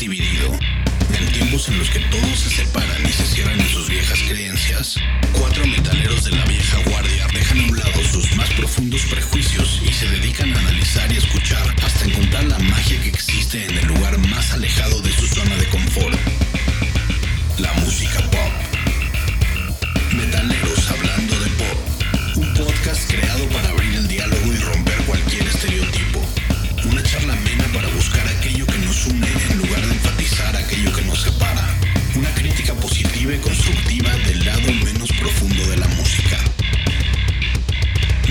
dividido, en tiempos en los que todos se separan y se cierran en sus viejas creencias, cuatro metaleros de la vieja guardia dejan a un lado sus más profundos prejuicios y se dedican a analizar y escuchar hasta encontrar la magia que existe en el lugar más alejado de su zona de confort, la música pop. Metaleros hablando de pop, un podcast creado para abrir el diálogo y romper cualquier estereotipo. Constructiva del lado menos profundo de la música.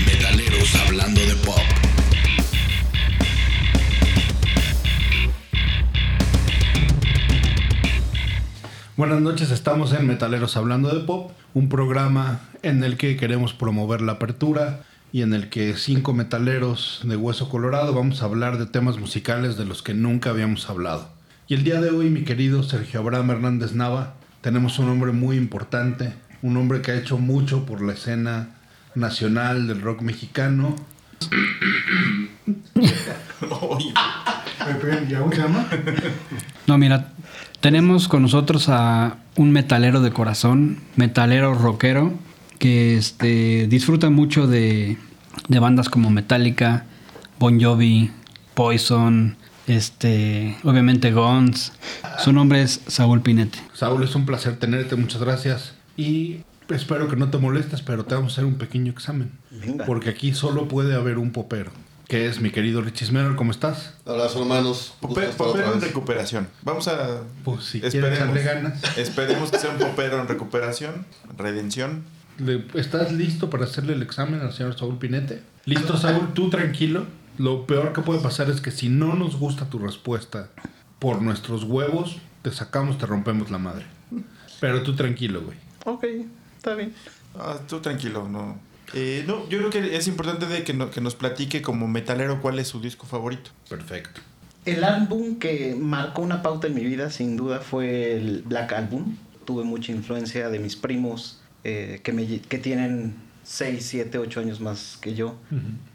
Metaleros hablando de pop. Buenas noches, estamos en Metaleros Hablando de Pop, un programa en el que queremos promover la apertura y en el que cinco metaleros de Hueso Colorado vamos a hablar de temas musicales de los que nunca habíamos hablado. Y el día de hoy, mi querido Sergio Abraham Hernández Nava, tenemos un hombre muy importante, un hombre que ha hecho mucho por la escena nacional del rock mexicano. ¿Y aún se llama? No, mira, tenemos con nosotros a un metalero de corazón, metalero rockero, que este, disfruta mucho de, de bandas como Metallica, Bon Jovi, Poison, este, obviamente Guns. Su nombre es Saúl Pinete. Saúl, es un placer tenerte, muchas gracias. Y espero que no te molestes, pero te vamos a hacer un pequeño examen. Venga. Porque aquí solo puede haber un popero, que es mi querido Richie Smerol. ¿Cómo estás? Abrazo, hermanos. Pope- popero en recuperación. Vamos a. Pues si quieres esperemos. echarle ganas. Esperemos que sea un popero en recuperación, redención. ¿Estás listo para hacerle el examen al señor Saúl Pinete? Listo, Saúl, tú tranquilo. Lo peor que puede pasar es que si no nos gusta tu respuesta por nuestros huevos, te sacamos, te rompemos la madre. Pero tú tranquilo, güey. Ok, está bien. Ah, tú tranquilo, no. Eh, no, yo creo que es importante de que, no- que nos platique como metalero cuál es su disco favorito. Perfecto. El álbum que marcó una pauta en mi vida, sin duda, fue el Black Album. Tuve mucha influencia de mis primos eh, que, me, que tienen 6, 7, 8 años más que yo.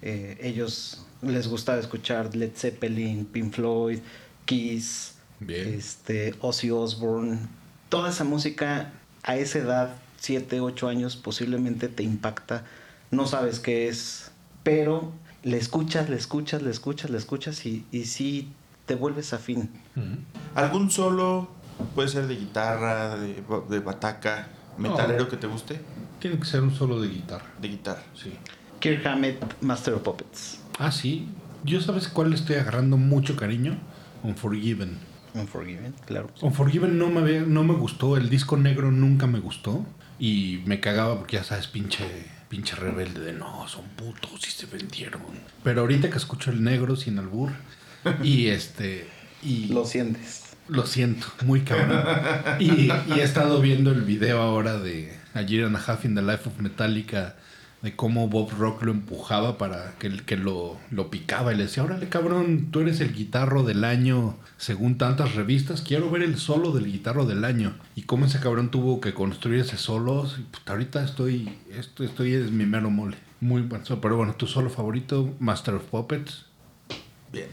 Eh, ellos les gustaba escuchar Led Zeppelin, Pink Floyd, Kiss, Bien. este, Ozzy Osbourne. Toda esa música a esa edad, 7, 8 años, posiblemente te impacta. No sabes qué es, pero le escuchas, le escuchas, le escuchas, le escuchas y, y sí te vuelves afín. ¿Algún solo? Puede ser de guitarra, de, de bataca, metalero No. que te guste. Tiene que ser un solo de guitarra. De guitarra. Sí. Kirk Hammett, Master of Puppets. Ah, sí. Yo sabes cuál le estoy agarrando mucho cariño. Unforgiven. Unforgiven, claro. Unforgiven no me, había- no me gustó, el disco negro nunca me gustó y me cagaba porque ya sabes, pinche, pinche rebelde de no, son putos y se vendieron. Pero ahorita que escucho el negro sin albur y este y Lo sientes. lo siento, muy cabrón. Y, y he estado viendo el video ahora de A Year and a Half in the Life of Metallica, de cómo Bob Rock lo empujaba para que, que lo, lo picaba y le decía, órale cabrón, tú eres el guitarro del año según tantas revistas, quiero ver el solo del guitarro del año. Y cómo ese cabrón tuvo que construir ese solo, y, puta, ahorita estoy, esto, estoy es mi mero mole. Muy bueno, pero bueno, tu solo favorito, Master of Puppets, Bien,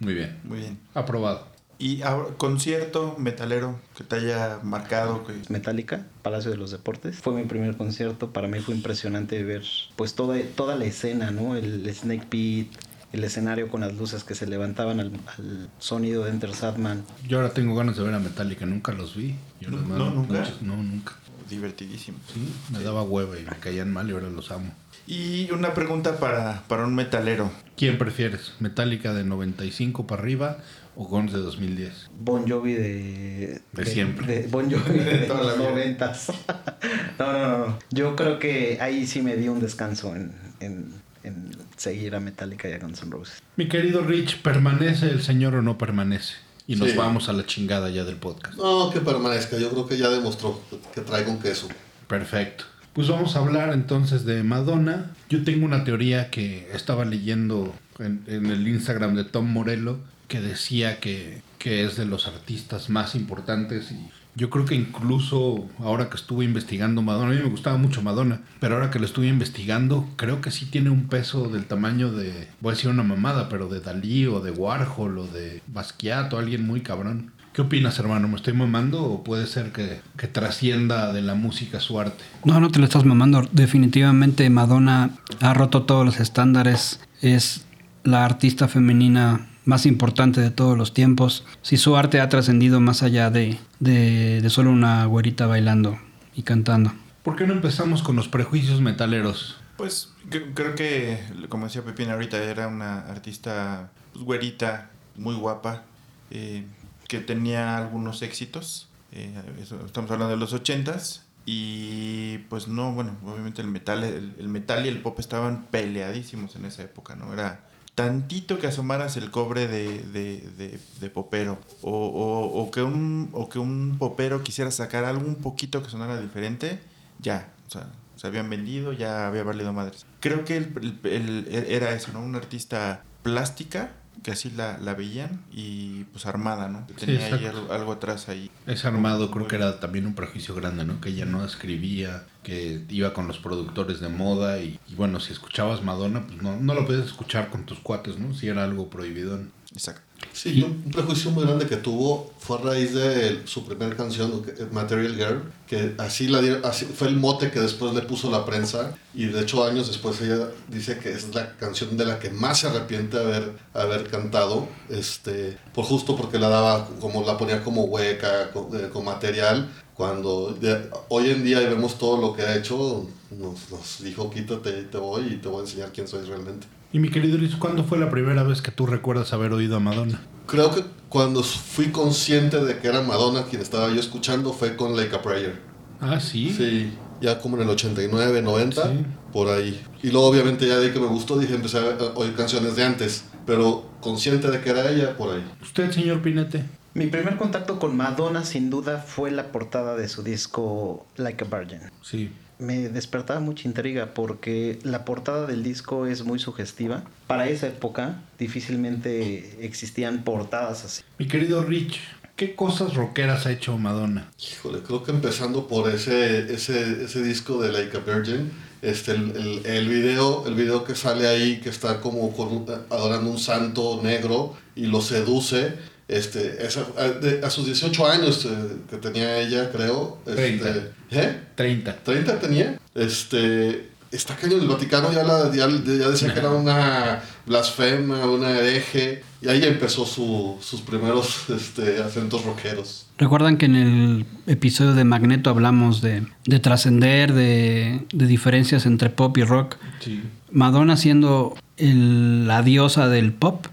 muy bien, muy bien. aprobado. ¿Y ahora, concierto metalero que te haya marcado? Que... Metallica, Palacio de los Deportes. Fue mi primer concierto. Para mí fue impresionante ver pues toda, toda la escena, ¿no? El Snake Pit, el escenario con las luces que se levantaban al, al sonido de Enter Sadman. Yo ahora tengo ganas de ver a Metallica, nunca los vi. Yo No, no, ¿nunca? muchos- no, nunca. Divertidísimo. Sí, me daba hueva y me caían mal y ahora los amo. Y una pregunta para, para un metalero. ¿Quién prefieres? ¿Metallica de 95 para arriba o Guns de 2010? Bon Jovi de... De siempre. de bon Jovi de la los noventas. no, no, no, no. Yo creo que ahí sí me di un descanso en, en, en seguir a Metallica y a Guns N' Roses. Mi querido Rich, ¿permanece el señor o no permanece? Y nos Sí. vamos a la chingada ya del podcast. No, que permanezca. Yo creo que ya demostró que trae con queso. Perfecto. Pues vamos a hablar entonces de Madonna. Yo tengo una teoría que estaba leyendo en, en el Instagram de Tom Morello que decía que, que es de los artistas más importantes y yo creo que incluso ahora que estuve investigando Madonna, a mí me gustaba mucho Madonna, pero ahora que lo estuve investigando, creo que sí tiene un peso del tamaño de, voy a decir una mamada, pero de Dalí o de Warhol o de Basquiat o alguien muy cabrón. ¿Qué opinas, hermano? ¿Me estoy mamando o puede ser que, que trascienda de la música su arte? No, no te lo estás mamando. Definitivamente Madonna ha roto todos los estándares. Es la artista femenina más importante de todos los tiempos. Si su arte ha trascendido más allá de, de, de solo una güerita bailando y cantando. ¿Por qué no empezamos con los prejuicios metaleros? Pues cre- creo que, como decía Pepín ahorita, era una artista pues, güerita, muy guapa, eh, que tenía algunos éxitos. eh, eso- estamos hablando de los ochentas. Y pues no, bueno, obviamente el metal, el, el metal y el pop estaban peleadísimos en esa época, ¿no? Era tantito que asomaras el cobre de, de, de- popero. O, o- o que un, o que un popero quisiera sacar algo un poquito que sonara diferente, ya, o sea, se habían vendido, ya había valido madres. Creo que el- el- era eso, ¿no? Una artista plástica, que así la, la veían, y pues armada, ¿no? Tenía ahí algo, algo atrás ahí. Ese armado creo que era también un prejuicio grande, ¿no? Que ella no escribía, que iba con los productores de moda y, y bueno, si escuchabas Madonna, pues no, no lo podías escuchar con tus cuates, ¿no? Si era algo prohibido. Exacto. Sí, un prejuicio muy grande que tuvo fue a raíz de su primera canción, que- Material Girl, que así, la así fue el mote que después le puso la prensa y de hecho años después ella dice que es la canción de la que más se arrepiente haber, haber cantado, este, por justo porque la daba, como la ponía como hueca, con, eh, con material, cuando de- hoy en día vemos todo lo que ha hecho, nos, nos dijo quítate, te voy y te voy a enseñar quién soy realmente. Y mi querido Luis, ¿cuándo fue la primera vez que tú recuerdas haber oído a Madonna? Creo que cuando fui consciente de que era Madonna quien estaba yo escuchando fue con Like a Prayer. Ah, sí. Sí, ya como en el 89, 90, Sí. por ahí. Y luego obviamente ya de ahí que me gustó dije empecé a oír canciones de antes, pero consciente de que era ella, por ahí. ¿Usted, señor Pinete? Mi primer contacto con Madonna, sin duda, fue la portada de su disco Like a Virgin. Sí. Me despertaba mucha intriga porque la portada del disco es muy sugestiva. Para esa época difícilmente existían portadas así. Mi querido Rich, ¿qué cosas rockeras ha hecho Madonna? Híjole, creo que empezando por ese, ese, ese disco de Like a Virgin, este, el, el, el video, el video que sale ahí, que está como con un- adorando un santo negro y lo seduce, este, esa- a, de- a sus 18 años eh, que tenía ella, creo. Este, Treinta. ¿Eh? 30. 30 tenía. Este, está cañón. El Vaticano ya, la, ya, ya decía que era una blasfema, una hereje. Y ahí empezó su- sus primeros este, acentos rockeros. Recuerdan que en el episodio de Magneto hablamos de, de trascender, de, de diferencias entre pop y rock. Sí. Madonna siendo el- la diosa del pop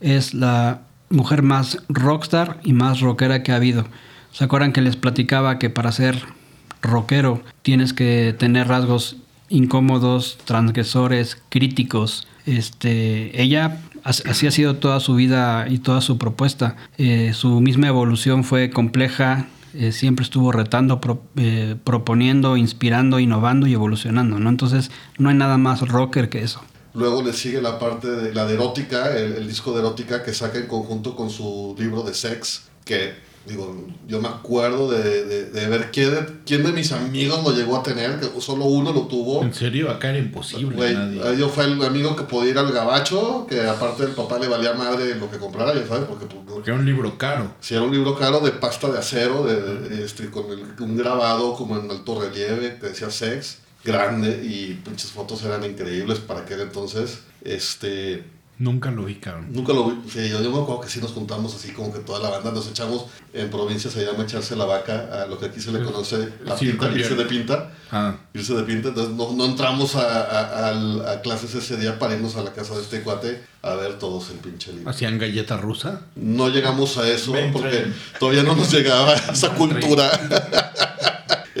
es la mujer más rockstar y más rockera que ha habido. ¿Se acuerdan que les platicaba que para ser rockero tienes que tener rasgos incómodos, transgresores, críticos? Este, ella as- así ha sido toda su vida y toda su propuesta. Eh, su misma evolución fue compleja, eh, siempre estuvo retando, pro- eh, proponiendo, inspirando, innovando y evolucionando, ¿no? Entonces no hay nada más rocker que eso. Luego le sigue la parte de la de erótica, el, el disco de erótica que saca en conjunto con su libro de sex, que digo, yo me acuerdo de, de- de ver quién de, quién de mis amigos lo llegó a tener, que solo uno lo tuvo. En serio, acá era imposible. Güey, nadie. yo fue el amigo que podía ir al gabacho, que aparte del papá le valía madre lo que comprara, ya sabes, porque pues, Porque era un libro caro. si era un libro caro de pasta de acero, de, de- este, con el- un grabado como en alto relieve que decía sex, grande, y pinches fotos eran increíbles para aquel entonces. Este, Nunca lo vi, cabrón. nunca lo vi, sí, yo, yo me acuerdo que sí nos juntamos así como que toda la banda, nos echamos, en provincia se llama echarse la vaca, a lo que aquí se le conoce la Sí, pinta, irse de pinta Ah, irse de pinta, entonces no, no entramos a, a- al- a clases ese día para irnos a la casa de este cuate a ver todos el pinche libro. hacían galleta rusa. No llegamos a eso Ven, porque todavía no nos llegaba esa cultura.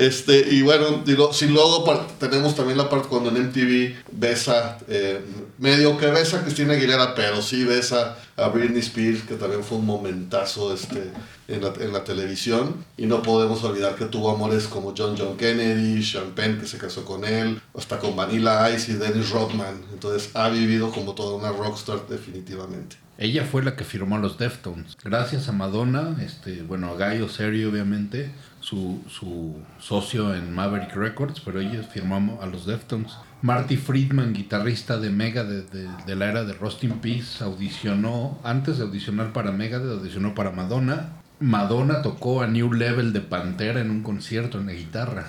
Este, y bueno, digo, si luego tenemos también la parte cuando en MTV besa, eh, medio que besa a Cristina Aguilera, pero sí besa a Britney Spears, que también fue un momentazo este, en, la, televisión. Y no podemos olvidar que tuvo amores como John John Kennedy, Sean Penn, que se casó con él, hasta con Vanilla Ice y Dennis Rodman. Entonces ha vivido como toda una rockstar definitivamente. Ella fue la que firmó los Deftones. Gracias a Madonna, este, bueno, a Guy Oserio, obviamente, su, su socio en Maverick Records, pero ella firmó a los Deftones. Marty Friedman, guitarrista de Mega de, de- la era de Rust in audicionó, antes de audicionar para Mega, audicionó para Madonna. Madonna tocó a New Level de Pantera en un concierto en la guitarra.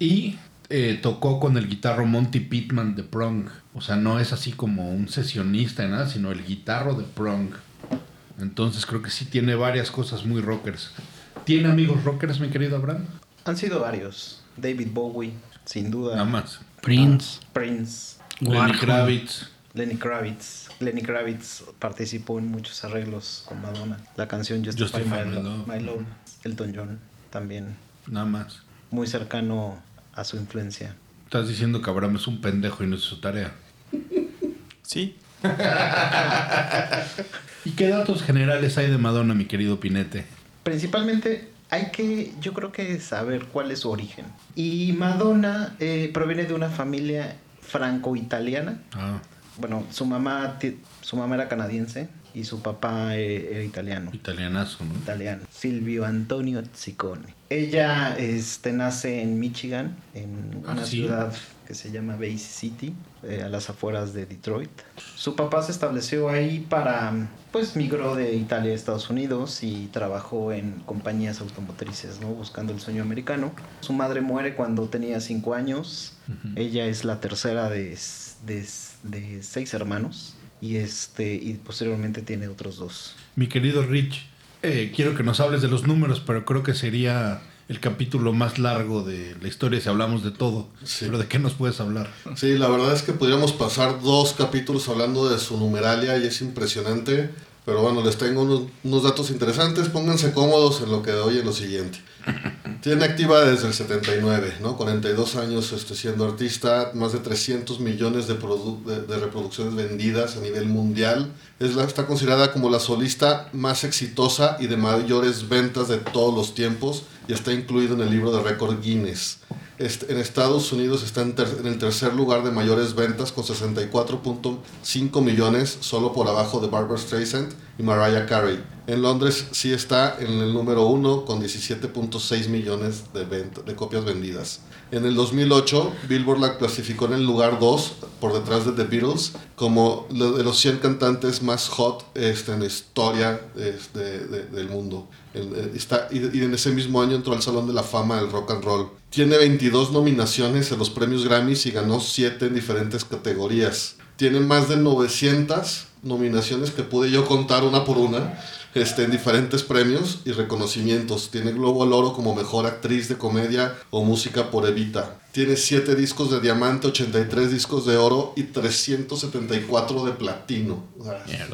Y eh, tocó con el guitarro Monty Pittman de Prong. O sea, no es así como un sesionista en nada, sino el guitarro de Prong. Entonces creo que sí tiene varias cosas muy rockers. ¿Tiene amigos rockers, mi querido Abraham? Han sido varios. David Bowie, sin duda. Nada más. Prince. Prince, Lenny. Kravitz. Lenny Kravitz. Lenny Kravitz participó en muchos arreglos con Madonna. La canción Justify, Justify My, My Lo- Love. My Love. Elton John también. Nada más. Muy cercano a su influencia. Estás diciendo que Abraham es un pendejo y no es su tarea. Sí. ¿Y qué datos generales hay de Madonna, mi querido Pinete? Principalmente hay que, yo creo que saber cuál es su origen. Y Madonna eh, proviene de una familia franco-italiana. Ah, Bueno, su mamá, su mamá era canadiense y su papá eh, era italiano. italianazo, ¿no? italiano, Silvio Antonio Ziccone. Ella este, nace en Michigan, en Ah, una ¿sí? ciudad que se llama Bay City, eh, a las afueras de Detroit. Su papá se estableció ahí para, pues migró de Italia a Estados Unidos y trabajó en compañías automotrices, ¿no? Buscando el sueño americano. Su madre muere cuando tenía cinco años. Ella es la tercera de, de de seis hermanos. Y, este, y posteriormente tiene otros dos. Mi querido Rich, eh, quiero que nos hables de los números, pero creo que sería el capítulo más largo de la historia si hablamos de todo. Sí. Pero ¿de qué nos puedes hablar? Sí, la verdad es que podríamos pasar dos capítulos hablando de su numeralia y es impresionante. Pero bueno, les tengo unos, unos datos interesantes. Pónganse cómodos en lo que oyen lo siguiente. Tiene activa desde el 79, ¿no? 42 años este, siendo artista, más de 300 millones de, de, de reproducciones vendidas a nivel mundial. Es la, está considerada como la solista más exitosa y de mayores ventas de todos los tiempos y está incluido en el libro de récord Guinness. En Estados Unidos está en, el tercer lugar de mayores ventas con 64.5 millones, solo por abajo de Barbara Streisand y Mariah Carey. En Londres sí está en el número uno con 17.6 millones de, de copias vendidas. En el 2008, Billboard la clasificó en el lugar 2, por detrás de The Beatles, como de los 100 cantantes más hot este, en la historia este, de- del mundo. Eh, está, y, y en ese mismo año entró al Salón de la Fama del Rock and Roll. Tiene 22 nominaciones en los premios Grammys y ganó 7 en diferentes categorías. Tiene más de 900 nominaciones que pude yo contar una por una este, en diferentes premios y reconocimientos. Tiene Globo al Oro como mejor actriz de comedia o música por Evita. Tiene 7 discos de diamante, 83 discos de oro y 374 de platino.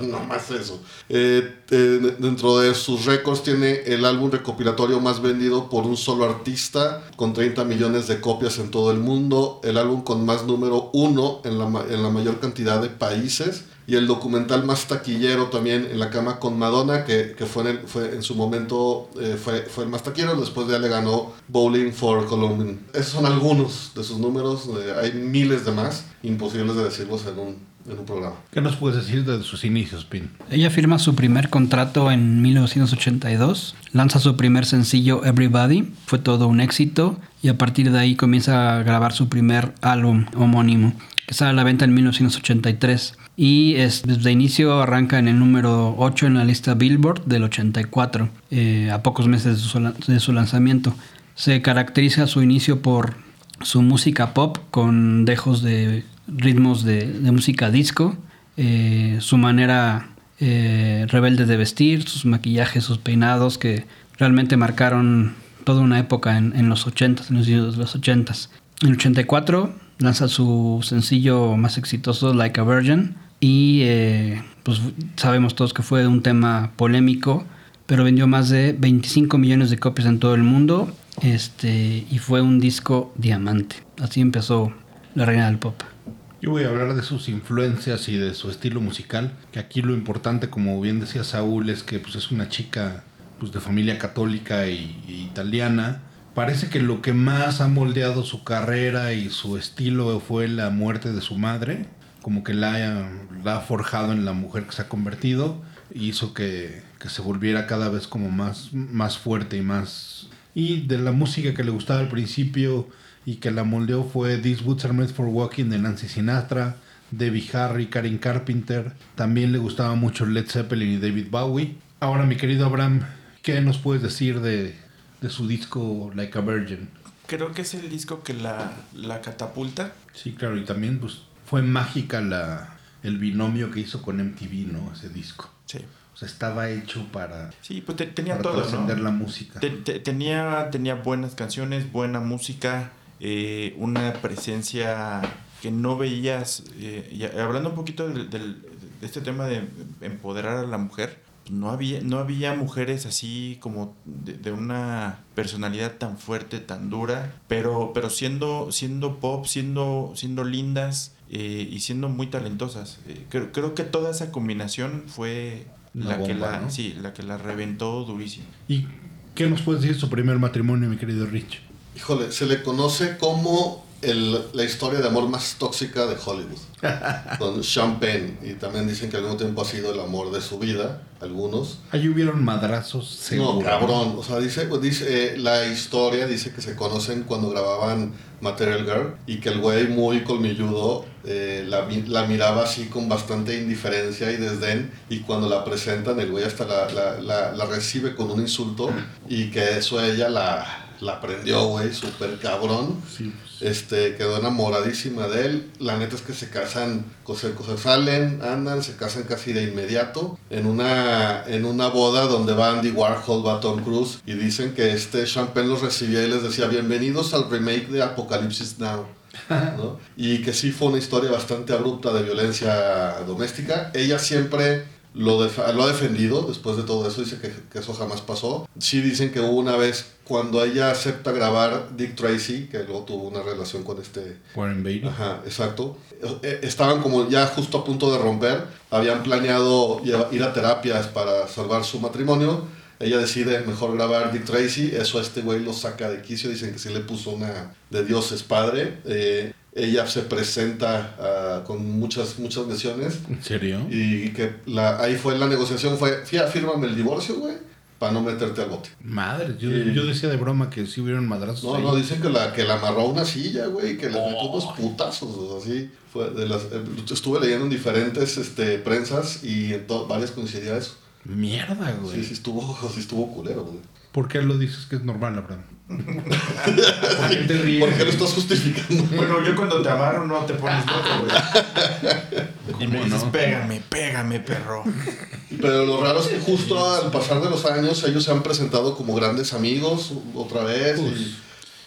No más eso. Eh, eh, dentro de sus récords tiene el álbum recopilatorio más vendido por un solo artista, con 30 millones de copias en todo el mundo. El álbum con más número uno en la, en la mayor cantidad de países y el documental más taquillero también en la cama con Madonna, que, que fue, en el- fue en su momento eh, fue, fue el más taquillero, después ya le ganó Bowling for Columbia. Esos son algunos de sus números, eh, hay miles de más, imposibles de decirlos en un, en un programa. ¿Qué nos puedes decir de sus inicios, Pin? Ella firma su primer contrato en 1982, lanza su primer sencillo Everybody, fue todo un éxito y a partir de ahí comienza a grabar su primer álbum homónimo que sale a la venta en 1983 y es, desde inicio arranca en el número 8 en la lista Billboard del 84, eh, a pocos meses de su, de su lanzamiento. Se caracteriza su inicio por su música pop con dejos de ritmos de, de música disco, eh, su manera eh, rebelde de vestir, sus maquillajes, sus peinados que realmente marcaron toda una época en, en los 80s, en los de los 80s. En el 84 lanza su sencillo más exitoso, Like a Virgin, y eh, pues sabemos todos que fue un tema polémico, pero vendió más de 25 millones de copias en todo el mundo este, y fue un disco diamante. Así empezó la reina del pop. Yo voy a hablar de sus influencias y de su estilo musical, que aquí lo importante, como bien decía Saúl, es que pues, es una chica pues, de familia católica y, y italiana. Parece que lo que más ha moldeado su carrera y su estilo fue la muerte de su madre, como que la, la ha forjado en la mujer que se ha convertido, hizo que, que se volviera cada vez como más, más fuerte y más... Y de la música que le gustaba al principio y que la moldeó fue These Boots Are Made for Walking de Nancy Sinatra, Debbie Harry, Karen Carpenter. También le gustaba mucho Led Zeppelin y David Bowie. Ahora, mi querido Abraham, ¿Qué nos puedes decir de, de su disco Like a Virgin? Creo que es el disco que la, la catapulta. Sí, claro, y también pues fue mágica la, el binomio que hizo con MTV, ¿no? Ese disco. Sí. O sea, estaba hecho para, Sí, pues te- tenía para todo, ¿no? trascender la música. Te- te- tenía, tenía buenas canciones, buena música, eh, una presencia que no veías. eh, y hablando un poquito del, del- de este tema de empoderar a la mujer, no había, no había mujeres así como de, de una personalidad tan fuerte, tan dura, pero, pero siendo, siendo pop, siendo, siendo lindas eh, y siendo muy talentosas. Eh, creo, creo que toda esa combinación fue la, que la, ¿no? sí, la que la reventó durísimo. ¿Y qué nos puedes decir de su primer matrimonio, mi querido Rich? Híjole, se le conoce como el- la historia de amor más tóxica de Hollywood. con Sean Penn. Y también dicen que al mismo tiempo ha sido el amor de su vida, algunos. Ahí hubieron madrazos seguro. No, cabrón. O sea, dice, pues, dice eh, la historia dice que se conocen cuando grababan Material Girl y que el güey muy colmilludo eh, la, la miraba así con bastante indiferencia y desdén y cuando la presentan el güey hasta la, la, la- la recibe con un insulto y que eso ella la, la prendió, güey, súper cabrón. Sí, pues, Este, quedó enamoradísima de él. La neta es que se casan, se, se salen, andan, se casan casi de inmediato. En una, en una boda donde va Andy Warhol, va Tom Cruise, y dicen que este Champagne los recibía y les decía, bienvenidos al remake de Apocalipsis Now. ¿no? Y que sí fue una historia bastante abrupta de violencia doméstica. Ella siempre lo, def- lo ha defendido después de todo eso, dice que, que eso jamás pasó. Sí dicen que hubo una vez cuando ella acepta grabar Dick Tracy, que luego tuvo una relación con este... Warren Beatty. Ajá, exacto. Eh, Estaban como ya justo a punto de romper, habían planeado ir a terapias para salvar su matrimonio. Ella decide mejor grabar Dick Tracy, eso a este güey lo saca de quicio, dicen que sí le puso una de Dios es padre. Eh, ella se presenta ah, con muchas, muchas lesiones ¿En serio? y que la, ahí fue la negociación, fue, "Fía, fírmame el divorcio, güey, para no meterte al bote. Madre, yo, yo decía de broma que sí hubieron madrazos. No, ahí. no, dicen que la, que la amarró a una silla, güey, que le metió unos putazos, o sea, así. Fue de las, eh, estuve leyendo en diferentes este, prensas y en varias coincidía eso. Mierda, güey. Sí, sí estuvo, sí estuvo culero, güey. ¿Por qué lo dices que es normal, Abraham? ¿Por qué te ríes? ¿Por qué lo estás justificando? Bueno, yo cuando te amarro no te pones loco, güey. Y me ¿Cómo dices, no? pégame, pégame, perro. Pero lo raro es que justo al pasar de los años ellos se han presentado como grandes amigos otra vez. y,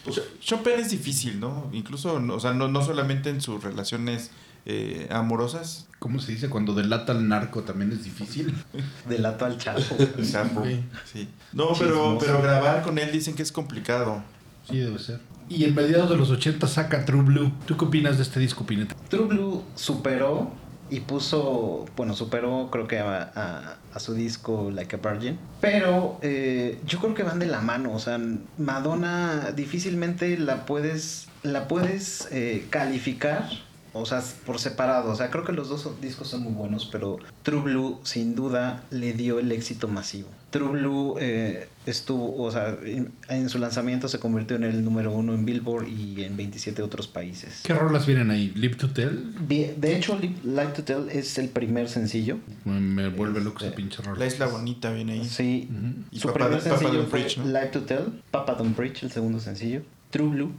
pues, Chopin es difícil, ¿no? Incluso, o sea, no, no solamente en sus relaciones eh, amorosas. ¿Cómo se dice? Cuando delata al narco también es difícil. Delato al chapo. Sí. No, pero, pero grabar con él dicen que es complicado. Sí, debe ser. Y en mediados de los 80 saca True Blue. ¿Tú qué opinas de este disco, Pineta? True Blue superó y puso, bueno, superó creo que a, a- a su disco Like a Virgin. Pero eh, yo creo que van de la mano. O sea, Madonna difícilmente la puedes, la puedes eh, calificar. O sea, por separado. O sea, creo que los dos son- discos son muy buenos, pero True Blue sin duda le dio el éxito masivo. True Blue eh, estuvo, o sea, en, en su lanzamiento se convirtió en el número uno en Billboard y en 27 otros países. ¿Qué rolas vienen ahí? ¿Live to Tell? De hecho, Li- Like to Tell es el primer sencillo. Me, me vuelve loco esa Este, pinche rola. La isla bonita viene ahí. Sí. Y Su Papa- primer Papa sencillo Don't fue Preach, ¿no? Like to Tell, Papa Don't Preach, el segundo sencillo. True Blue,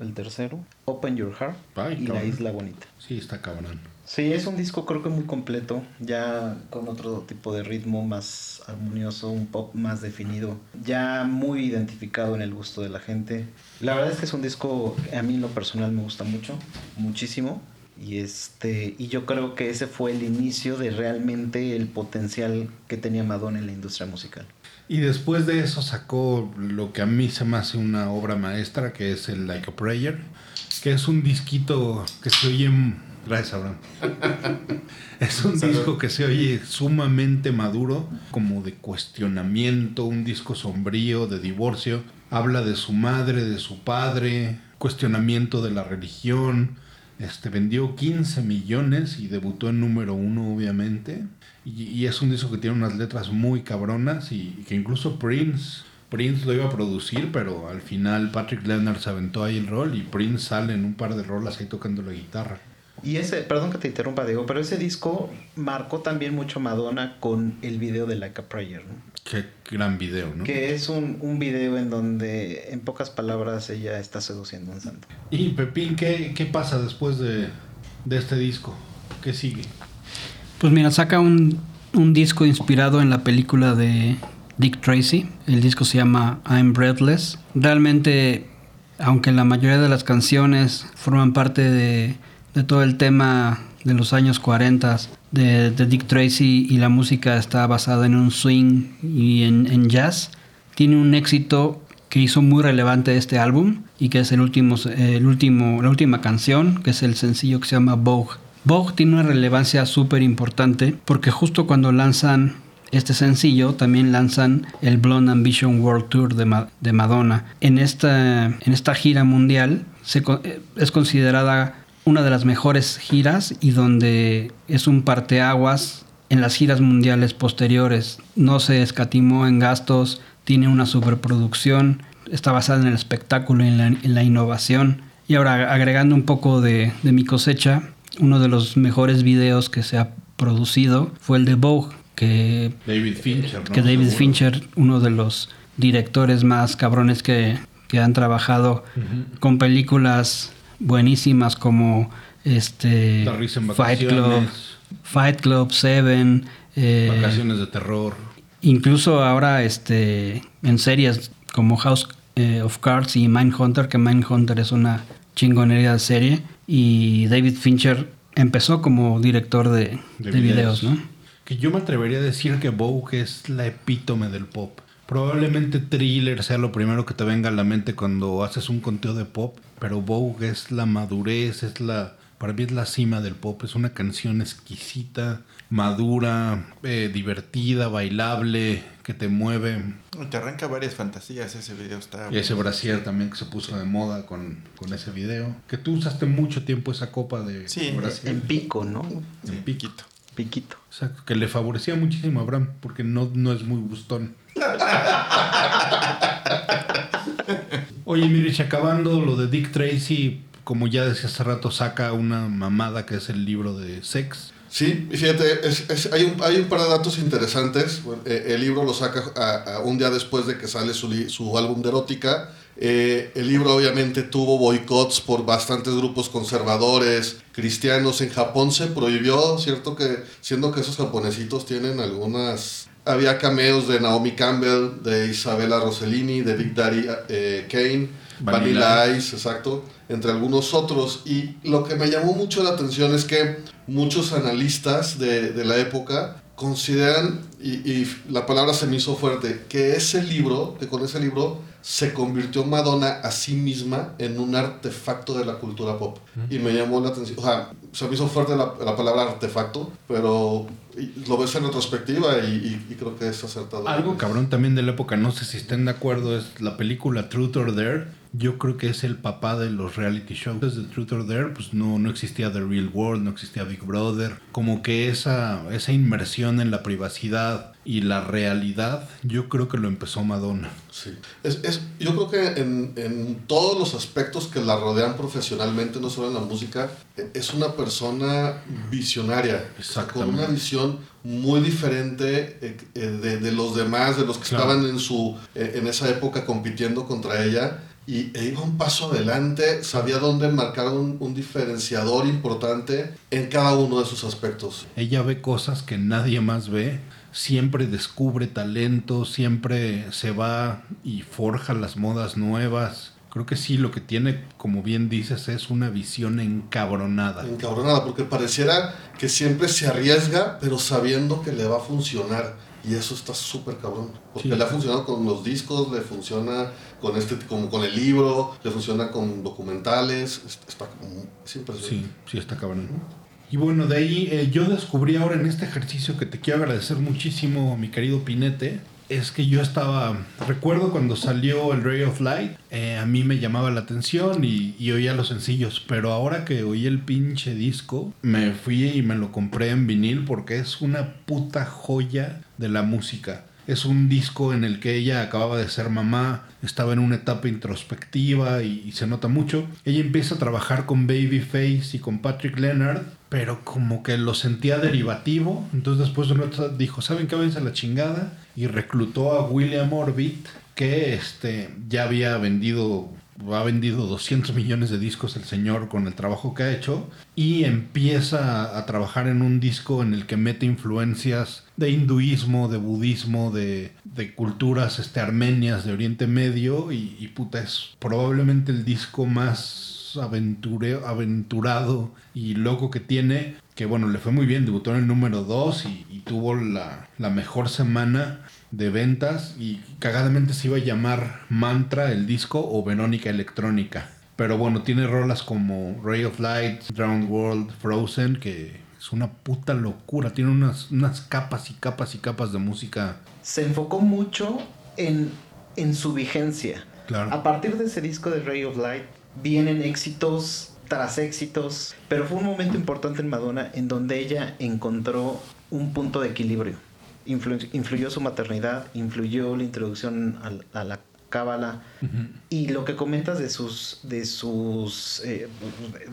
el tercero. Open Your Heart Ay, y La cabrón. Isla Bonita. Sí, está cabrón. Sí, es un disco creo que muy completo, ya con otro tipo de ritmo más armonioso, un pop más definido, ya muy identificado en el gusto de la gente. La verdad es que es un disco a mí en lo personal me gusta mucho, muchísimo. Y este y yo creo que ese fue el inicio de realmente el potencial que tenía Madonna en la industria musical. Y después de eso sacó lo que a mí se me hace una obra maestra, que es el Like a Prayer, que es un disquito que se oye... Gracias, Abraham. es un Salud. disco que se oye sumamente maduro, como de cuestionamiento, un disco sombrío, de divorcio. Habla de su madre, de su padre, cuestionamiento de la religión. Este, vendió 15 millones y debutó en número uno, obviamente. Y, y es un disco que tiene unas letras muy cabronas y que incluso Prince, Prince lo iba a producir, pero al final Patrick Leonard se aventó ahí el rol y Prince sale en un par de rolas ahí tocando la guitarra. Y ese, perdón que te interrumpa, Diego, pero ese disco marcó también mucho Madonna con el video de Like a Prayer. ¿no? Qué gran video, ¿no? Que es un, un video en donde, en pocas palabras, ella está seduciendo a un santo. Y Pepín, ¿qué, qué pasa después de, de este disco? ¿Qué sigue? Pues mira, saca un, un disco inspirado en la película de Dick Tracy. El disco se llama I'm Breathless. Realmente, aunque la mayoría de las canciones forman parte de, de todo el tema de los años 40 de, de Dick Tracy y la música está basada en un swing y en, en jazz, tiene un éxito que hizo muy relevante este álbum y que es el último, el último, la última canción, que es el sencillo que se llama Vogue. Vogue tiene una relevancia súper importante porque justo cuando lanzan este sencillo también lanzan el Blonde Ambition World Tour de, de Madonna. En esta, en esta gira mundial se, es considerada una de las mejores giras y donde es un parteaguas en las giras mundiales posteriores. No se escatimó en gastos, tiene una superproducción, está basada en el espectáculo y en la, innovación. Y ahora agregando un poco de, mi cosecha, uno de los mejores videos que se ha producido fue el de Vogue, que David Fincher, ¿no? que David Seguro. Fincher, uno de los directores más cabrones que, que han trabajado uh -huh. con películas buenísimas como este Fight Club. Fight Club, Seven, eh, Vacaciones de terror. incluso ahora este en series como House eh, of Cards y Mindhunter, que Mindhunter es una chingonería de serie y David Fincher empezó como director de, De de videos, videos. ¿no? Que yo me atrevería a decir que Vogue es la epítome del pop. Probablemente Thriller sea lo primero que te venga a la mente cuando haces un conteo de pop, pero Vogue es la madurez, es la para mí es la cima del pop, es una canción exquisita, madura, eh, divertida, bailable, que te mueve. Te arranca varias fantasías ese video. Está Y ese brasier también que se puso de moda con, con ese video. Que tú usaste mucho tiempo esa copa de Sí, brasier. En pico, ¿no? Sí, en piquito. Piquito. Exacto, que le favorecía muchísimo a Abraham, porque no, no es muy gustón. Oye, Mirich, acabando lo de Dick Tracy, como ya decía hace rato, saca una mamada que es el libro de Sex. Sí, y fíjate, es- es- hay, un, hay un par de datos interesantes. Bueno, eh, el libro lo saca a- a un día después de que sale su álbum de erótica. Eh, el libro obviamente tuvo boicots por bastantes grupos conservadores, cristianos. En Japón se prohibió, ¿cierto? que Siendo que esos japonesitos tienen algunas... Había cameos de Naomi Campbell, de Isabella Rossellini, de Big Daddy eh, Kane, Vanilla Vanilla Ice, exacto, entre algunos otros. Y lo que me llamó mucho la atención es que muchos analistas de, de la época consideran, y, y la palabra se me hizo fuerte, que ese libro, que con ese libro se convirtió Madonna a sí misma en un artefacto de la cultura pop. Y me llamó la atención, o sea, se me hizo fuerte la, la palabra artefacto, pero lo ves en retrospectiva y, y- y creo que es acertado. Algo cabrón también de la época, no sé si estén de acuerdo, es la película Truth or Dare. Yo creo que es el papá de los reality shows. Desde Truth or Dare, pues no, no existía The Real World, no existía Big Brother. Como que esa, esa inmersión en la privacidad y la realidad, yo creo que lo empezó Madonna. Sí. Es, es- yo creo que en, en todos los aspectos que la rodean profesionalmente, no solo en la música, e- es una persona visionaria. Con una visión muy diferente eh, eh, de, de los demás, de los que Claro. estaban en, su, en esa época compitiendo contra ella. Y e iba un paso adelante, sabía dónde marcar un, un diferenciador importante en cada uno de sus aspectos. Ella ve cosas que nadie más ve, siempre descubre talento, siempre se va y forja las modas nuevas. Creo que sí, lo que tiene, como bien dices, es una visión encabronada. Encabronada, porque pareciera que siempre se arriesga, pero sabiendo que le va a funcionar. Y eso está súper cabrón. Porque Sí. le ha funcionado con los discos, le funciona con este como con el libro, le funciona con documentales. es- Está como es impresionante. Sí, sí está cabrón. Y bueno, de ahí eh, yo descubrí ahora en este ejercicio que te quiero agradecer muchísimo, mi querido Pinete, es que yo estaba, recuerdo cuando salió el Ray of Light, eh, a mí me llamaba la atención y, y oía los sencillos, pero ahora que oí el pinche disco, me fui y me lo compré en vinil porque es una puta joya de la música. Es un disco en el que ella acababa de ser mamá, estaba en una etapa introspectiva y, se nota mucho. Ella empieza a trabajar con Babyface y con Patrick Leonard, pero como que lo sentía derivativo. Entonces después de una dijo, ¿saben qué? Váyanse a la chingada. Y reclutó a William Orbit, que este, ya había vendido ha vendido 200 millones de discos el señor con el trabajo que ha hecho y empieza a trabajar en un disco en el que mete influencias de hinduismo, de budismo, de, de culturas este, armenias de Oriente Medio y, y puta es probablemente el disco más aventure, aventurado y loco que tiene que bueno le fue muy bien debutó en el número 2 y, y tuvo la, la mejor semana de ventas y cagadamente se iba a llamar Mantra el disco o Verónica Electrónica. Pero bueno, tiene rolas como Ray of Light, Drowned World, Frozen, que es una puta locura. Tiene unas, unas capas y capas y capas de música. Se enfocó mucho en, en su vigencia. Claro. A partir de ese disco de Ray of Light vienen éxitos tras éxitos, pero fue un momento importante en Madonna en donde ella encontró un punto de equilibrio influ influyó su maternidad, influyó la introducción a, a la cábala. Uh -huh. y lo que comentas de sus de sus eh,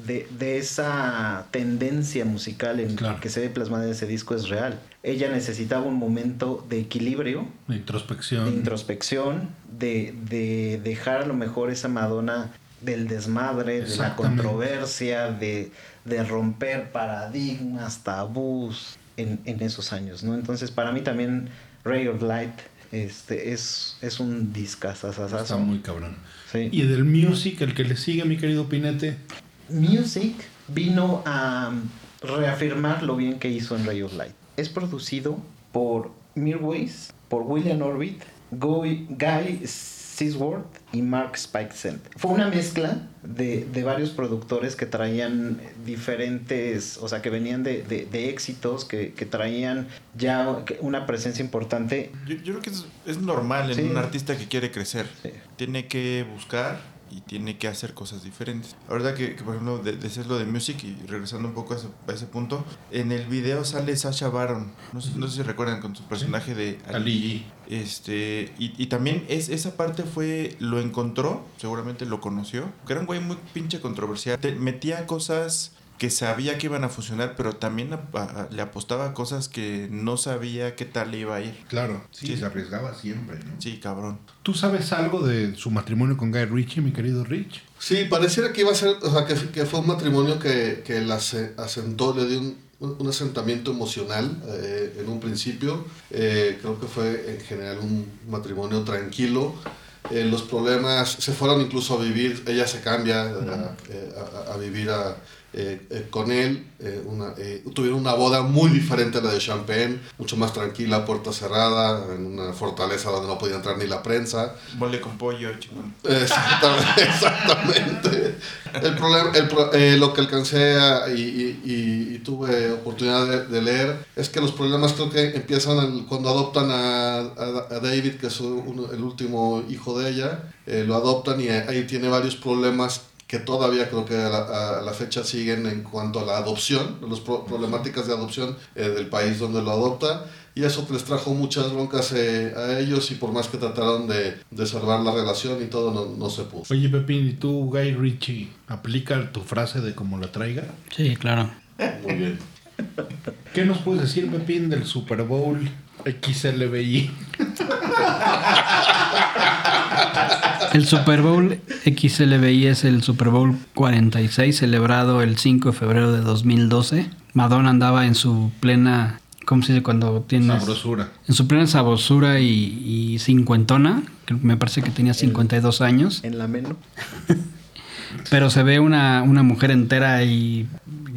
de, de, esa tendencia musical en claro. que se ve plasmada en ese disco es real. Ella necesitaba un momento de equilibrio de introspección. de introspección de, de dejar a lo mejor esa Madonna del desmadre, de la controversia, de, de romper paradigmas, tabús, en, en, esos años, ¿no? Entonces, para mí también Ray of Light este, es, es un discazazazazo. Está muy cabrón. Sí. Y del Music, el que le sigue, mi querido Pinete. Music vino a reafirmar lo bien que hizo en Ray of Light. Es producido por Mirwais, por William Orbit, Guy, Guy Seasworth y Mark Spikesent. Fue una mezcla de, de, varios productores que traían diferentes, o sea, que venían de, de, de éxitos, que, que, traían ya una presencia importante. Yo, yo creo que es, es normal en sí. un artista que quiere crecer. Sí. Tiene que buscar y tiene que hacer cosas diferentes. La verdad que, que por ejemplo, de, decías lo de Music y regresando un poco a ese, a ese, punto, en el video sale Sasha Baron, no sé, no sé si recuerdan con su personaje de Ali. Este, y, y, también es, esa parte fue, lo encontró, seguramente lo conoció, que era un güey muy pinche controversial, Te, metía cosas que sabía que iban a funcionar, pero también a, a, le apostaba a cosas que no sabía qué tal le iba a ir. Claro, sí, sí, se arriesgaba siempre, ¿no? Sí, cabrón. ¿Tú sabes algo de su matrimonio con Guy Ritchie, mi querido Rich? Sí, pareciera que iba a ser, o sea, que, que fue un matrimonio que, que la asentó, le dio un, un asentamiento emocional eh, en un principio. Eh, creo que fue en general un matrimonio tranquilo. Eh, los problemas se fueron incluso a vivir, ella se cambia a, a, a vivir a, eh, eh, con él. Eh, una, tuvieron una boda muy diferente a la de Champagne, mucho más tranquila, puerta cerrada, en una fortaleza donde no podía entrar ni la prensa. Mole con pollo, chingón. Exactamente. exactamente. El problema, el, lo que alcancé a, y, y, y, tuve oportunidad de, de, leer es que los problemas creo que empiezan cuando adoptan a, a, a, David, que es el último hijo de ella, lo adoptan y ahí tiene varios problemas que todavía creo que a la, a la, fecha siguen en cuanto a la adopción, las pro problemáticas de adopción eh, del país donde lo adopta, y eso les trajo muchas broncas eh, a ellos y por más que trataron de, de salvar la relación y todo, no, no, se pudo. Oye, Pepín, ¿y tú, Guy Ritchie, aplica tu frase de como la traiga? Sí, claro. Muy bien. ¿Qué nos puedes decir, Pepín, del Super Bowl XLBI? El Super Bowl XLBI es el Super Bowl 46 celebrado el 5 de febrero de 2012. Madonna andaba en su plena, ¿cómo se dice cuando tienes? Sabrosura. En su plena sabrosura y, y cincuentona, que me parece que tenía 52 años. En la menú. Pero se ve una, una mujer entera y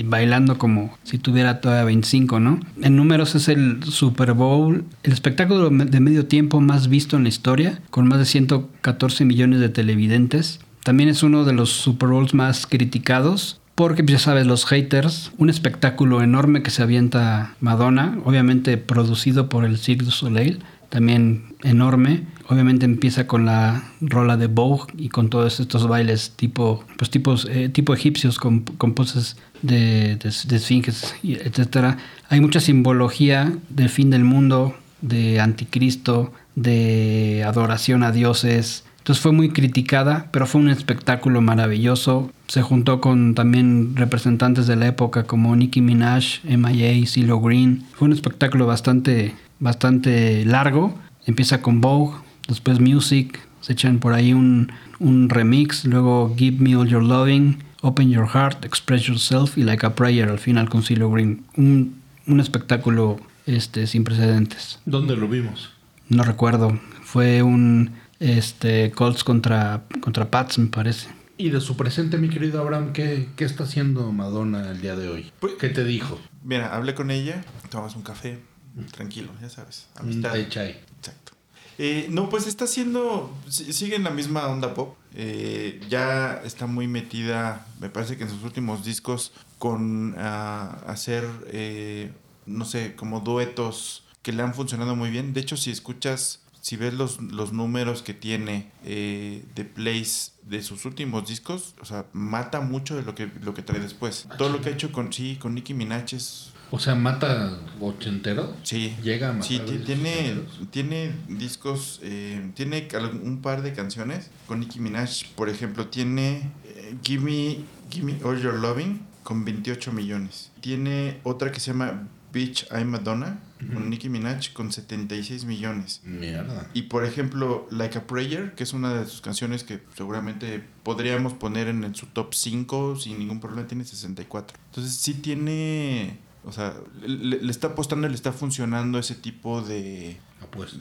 bailando como si tuviera todavía 25, ¿no? En números es el Super Bowl, el espectáculo de medio tiempo más visto en la historia, con más de 114 millones de televidentes. También es uno de los Super Bowls más criticados. Porque ya sabes, los haters, un espectáculo enorme que se avienta Madonna, obviamente producido por el Cirque du Soleil, también enorme. Obviamente empieza con la rola de Vogue y con todos estos bailes tipo, pues tipos, eh, tipo egipcios con, con poses de, de, esfinges, etc. Hay mucha simbología del fin del mundo, de anticristo, de adoración a dioses. Entonces fue muy criticada, pero fue un espectáculo maravilloso. Se juntó con también representantes de la época como Nicki Minaj, MIA, CeeLo Green. Fue un espectáculo bastante, bastante largo. Empieza con Vogue, después Music, se echan por ahí un, un remix, luego Give Me All Your Loving, Open Your Heart, Express Yourself y Like a Prayer al final con CeeLo Green. Un, un espectáculo este, sin precedentes. ¿Dónde lo vimos? No recuerdo. Fue un este, Colts contra, contra Pats, me parece. Y de su presente, mi querido Abraham, ¿qué, qué está haciendo Madonna el día de hoy? Pues- ¿Qué te dijo? Mira, hablé con ella, tomas un café, tranquilo, ya sabes, amistad. chai. Eh, no, pues está haciendo, si- sigue en la misma onda pop. Eh, ya está muy metida, me parece que en sus últimos discos, con ah, hacer, eh, no sé, como duetos que le han funcionado muy bien. De hecho, si escuchas, si ves los, los números que tiene eh, de plays de sus últimos discos, o sea, mata mucho de lo que, lo que trae después. Todo lo que ha hecho con, sí, con Nicki Minaj es O sea, mata ochentero. Sí. Llega a matar Sí, tiene, tiene discos, eh, tiene un par de canciones con Nicki Minaj. Por ejemplo, tiene eh, Give, me, Give Me All Your Loving con 28 millones. Tiene otra que se llama Bitch I'm Madonna con Nicki Minaj con 76 millones. Mierda. Y por ejemplo, Like a Prayer, que es una de sus canciones que seguramente podríamos poner en, su top 5 sin ningún problema, tiene 64. Entonces sí tiene, o sea, le, le está apostando y le está funcionando ese tipo de,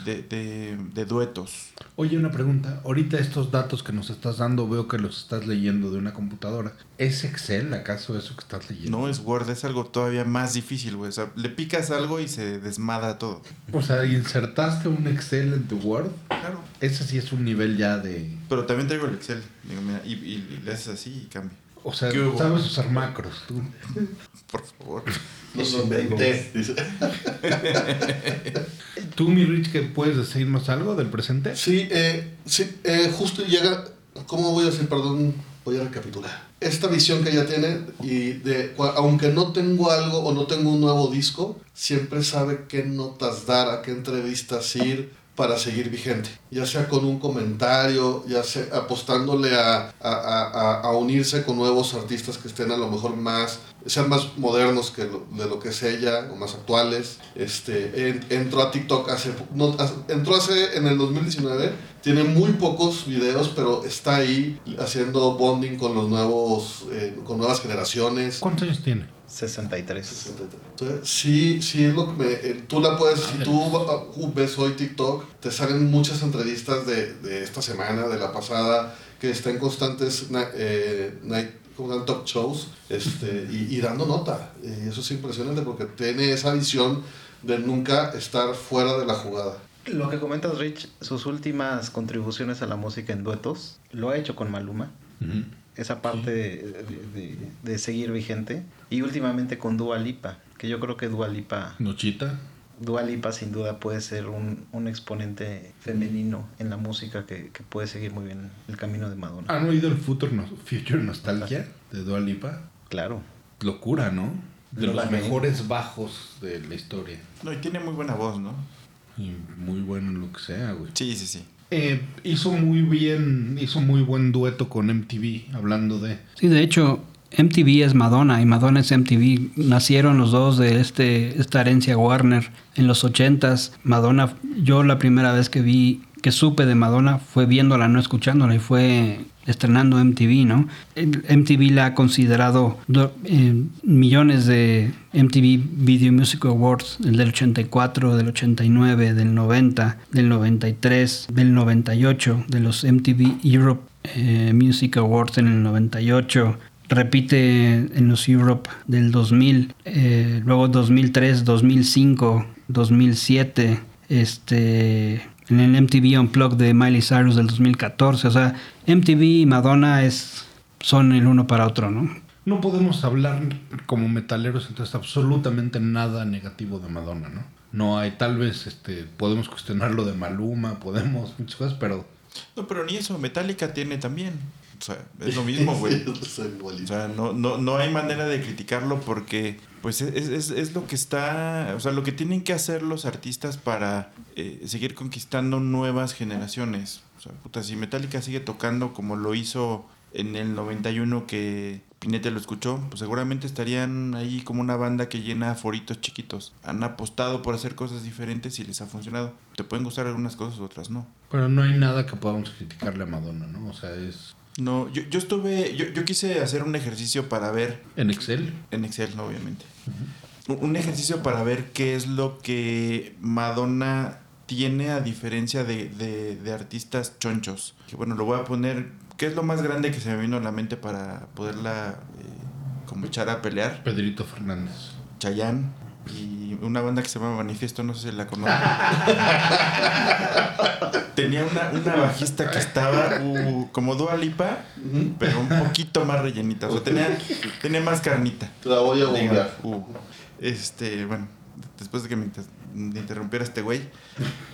de, de, de duetos. Oye, una pregunta. Ahorita estos datos que nos estás dando, veo que los estás leyendo de una computadora. ¿Es Excel acaso eso que estás leyendo? No es Word, es algo todavía más difícil, güey. O sea, le picas algo y se desmadra todo. O sea, insertaste un Excel en tu Word. Claro. Ese sí es un nivel ya de... Pero también traigo el Excel. Digo, mira, y, y- y le haces así y cambia. O sea, sabes usar macros tú. Por favor. Los inventé. ¿Tú, mi Rich, que puedes decirnos algo del presente? Sí, eh, sí eh, justo llega, ¿cómo voy a decir? Perdón, voy a recapitular. Esta visión que ella tiene y de, aunque no tengo algo o no tengo un nuevo disco, siempre sabe qué notas dar, a qué entrevistas ir para seguir vigente, ya sea con un comentario, ya sea apostándole a, a, a- a- unirse con nuevos artistas que estén a lo mejor más, sean más modernos que lo- de lo que es ella, o más actuales. Este, en- entró a TikTok hace, no, entró hace en el 2019, tiene muy pocos videos, pero está ahí haciendo bonding con los nuevos, eh, con nuevas generaciones. ¿Cuántos años tiene? 63. Entonces, sí, sí es lo que me, eh, tú la puedes, si tú uh, ves hoy TikTok, te salen muchas entrevistas de, de esta semana, de la pasada, que está en constantes eh, night, como dan talk shows, este, y, y dando nota. Y eso es impresionante porque tiene esa visión de nunca estar fuera de la jugada. Lo que comentas, Rich, sus últimas contribuciones a la música en duetos, lo ha hecho con Maluma. Ujú. Esa parte de, de- de seguir vigente. Y últimamente con Dua Lipa, que yo creo que Dua Lipa, Nochita. Dua Lipa sin duda puede ser un, un exponente femenino en la música que, que puede seguir muy bien el camino de Madonna. ¿Han oído el Future, No- Future Nostalgia de Dua Lipa? Claro. Locura, ¿no? De Lo los mejores bajos de la historia. No, y tiene muy buena voz, ¿no? Y muy bueno en lo que sea, güey. Sí, sí, sí. Eh, hizo muy bien, hizo muy buen dueto con MTV, hablando de... Sí, de hecho, MTV es Madonna y Madonna es MTV. Nacieron los dos de este, esta herencia Warner en los 80s. Madonna, yo la primera vez que vi, que supe de Madonna fue viéndola, no escuchándola, y fue estrenando MTV, ¿no? MTV la ha considerado do- eh, millones de MTV Video Music Awards, el del 84, del 89, del 90, del 93, del 98, de los MTV Europe eh, Music Awards en el 98 repite en los Europe del 2000, eh, luego 2003, 2005, 2007, este, en el MTV Unplugged de Miley Cyrus del 2014, o sea, MTV y Madonna es, son el uno para otro, ¿no? No podemos hablar como metaleros entonces absolutamente nada negativo de Madonna, ¿no? No hay, tal vez este, podemos cuestionar lo de Maluma, podemos muchas cosas, pero No, pero ni eso. Metallica tiene también. O sea, es lo mismo, güey. O sea, no, no, no hay manera de criticarlo porque pues es, es, es lo que está, o sea, lo que tienen que hacer los artistas para eh, seguir conquistando nuevas generaciones. O sea, puta, si Metallica sigue tocando como lo hizo en el 91 que Pinete lo escuchó, pues seguramente estarían ahí como una banda que llena foritos chiquitos. Han apostado por hacer cosas diferentes y les ha funcionado. Te pueden gustar algunas cosas, otras no. Pero no hay nada que podamos criticarle a Madonna, ¿no? O sea, es No, yo, yo estuve, yo, yo quise hacer un ejercicio para ver en Excel. En Excel, obviamente. Un- Un ejercicio para ver qué es lo que Madonna tiene a diferencia de, de- de artistas chonchos. Que bueno, lo voy a poner. ¿Qué es lo más grande que se me vino a la mente para poderla eh, como echar a pelear? Pedrito Fernández. Chayanne y una banda que se llama Manifiesto, no sé si la conocen. Tenía una, una bajista que estaba uh, como Dua Lipa, pero un poquito más rellenita. O sea, tenía, tenía más carnita. La voy a googlear. uh, este, bueno, después de que me interrumpiera este güey,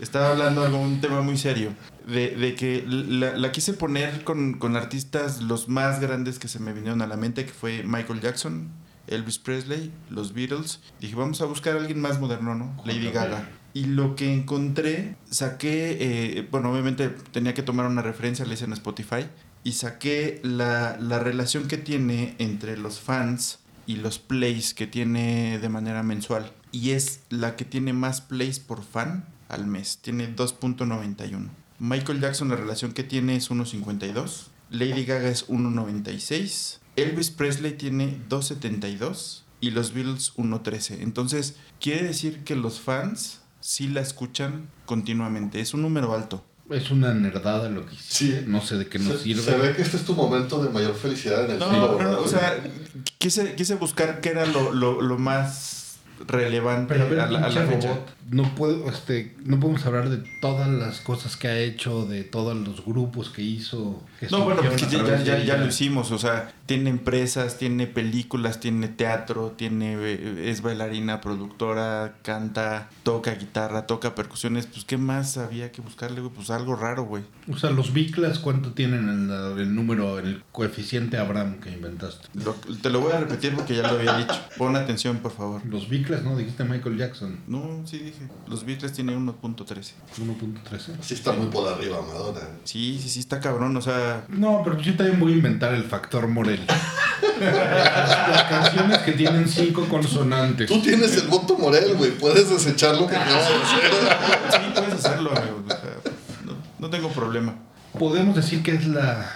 estaba hablando de un tema muy serio. De, de que la, la quise poner con, con artistas los más grandes que se me vinieron a la mente, que fue Michael Jackson, Elvis Presley, los Beatles. Dije, vamos a buscar a alguien más moderno, ¿no? Lady Gaga. Y lo que encontré, saqué, eh, bueno, obviamente tenía que tomar una referencia, le hice en Spotify, y saqué la, la relación que tiene entre los fans y los plays que tiene de manera mensual. Y es la que tiene más plays por fan al mes. Tiene 2.91. Michael Jackson la relación que tiene es 1.52. Lady Gaga es 1.96. Elvis Presley tiene 2.72. Y los Beatles 1.13. Entonces, quiere decir que los fans sí la escuchan continuamente. Es un número alto. Es una nerdada lo que Sí. hice. No sé de qué nos se, sirve. se ve que este es tu momento de mayor felicidad en el No, siglo, no, o sea, quise, quise buscar qué era lo, lo, lo más relevante Pero a ver, a la, a la fecha. robot, no puedo, este, no podemos hablar de todas las cosas que ha hecho, de todos los grupos que hizo. que No, bueno, porque ya, ya, ya lo hicimos, o sea, tiene empresas, tiene películas, tiene teatro, tiene eh, es bailarina, productora, canta, toca guitarra, toca percusiones, pues qué más había que buscarle, güey, pues algo raro, güey. O sea, los Biclas, ¿cuánto tienen en la- el número, el coeficiente Abraham que inventaste? Lo- te lo voy a repetir porque ya lo había dicho. Pon atención, por favor. Los Biclas, ¿no? Dijiste Michael Jackson, No, sí dije. Los Beatles tienen 1.13. 1.13. Sí está muy por arriba, Madonna. Sí, sí, sí, está cabrón, o sea, No, pero yo también voy a inventar el factor Morel. las, canciones que tienen cinco consonantes. Tú tienes el voto Morel, güey. Puedes desechar lo que acabas de hacer. sí, puedes hacerlo, amigo. o sea, no, no tengo problema. Podemos decir que es la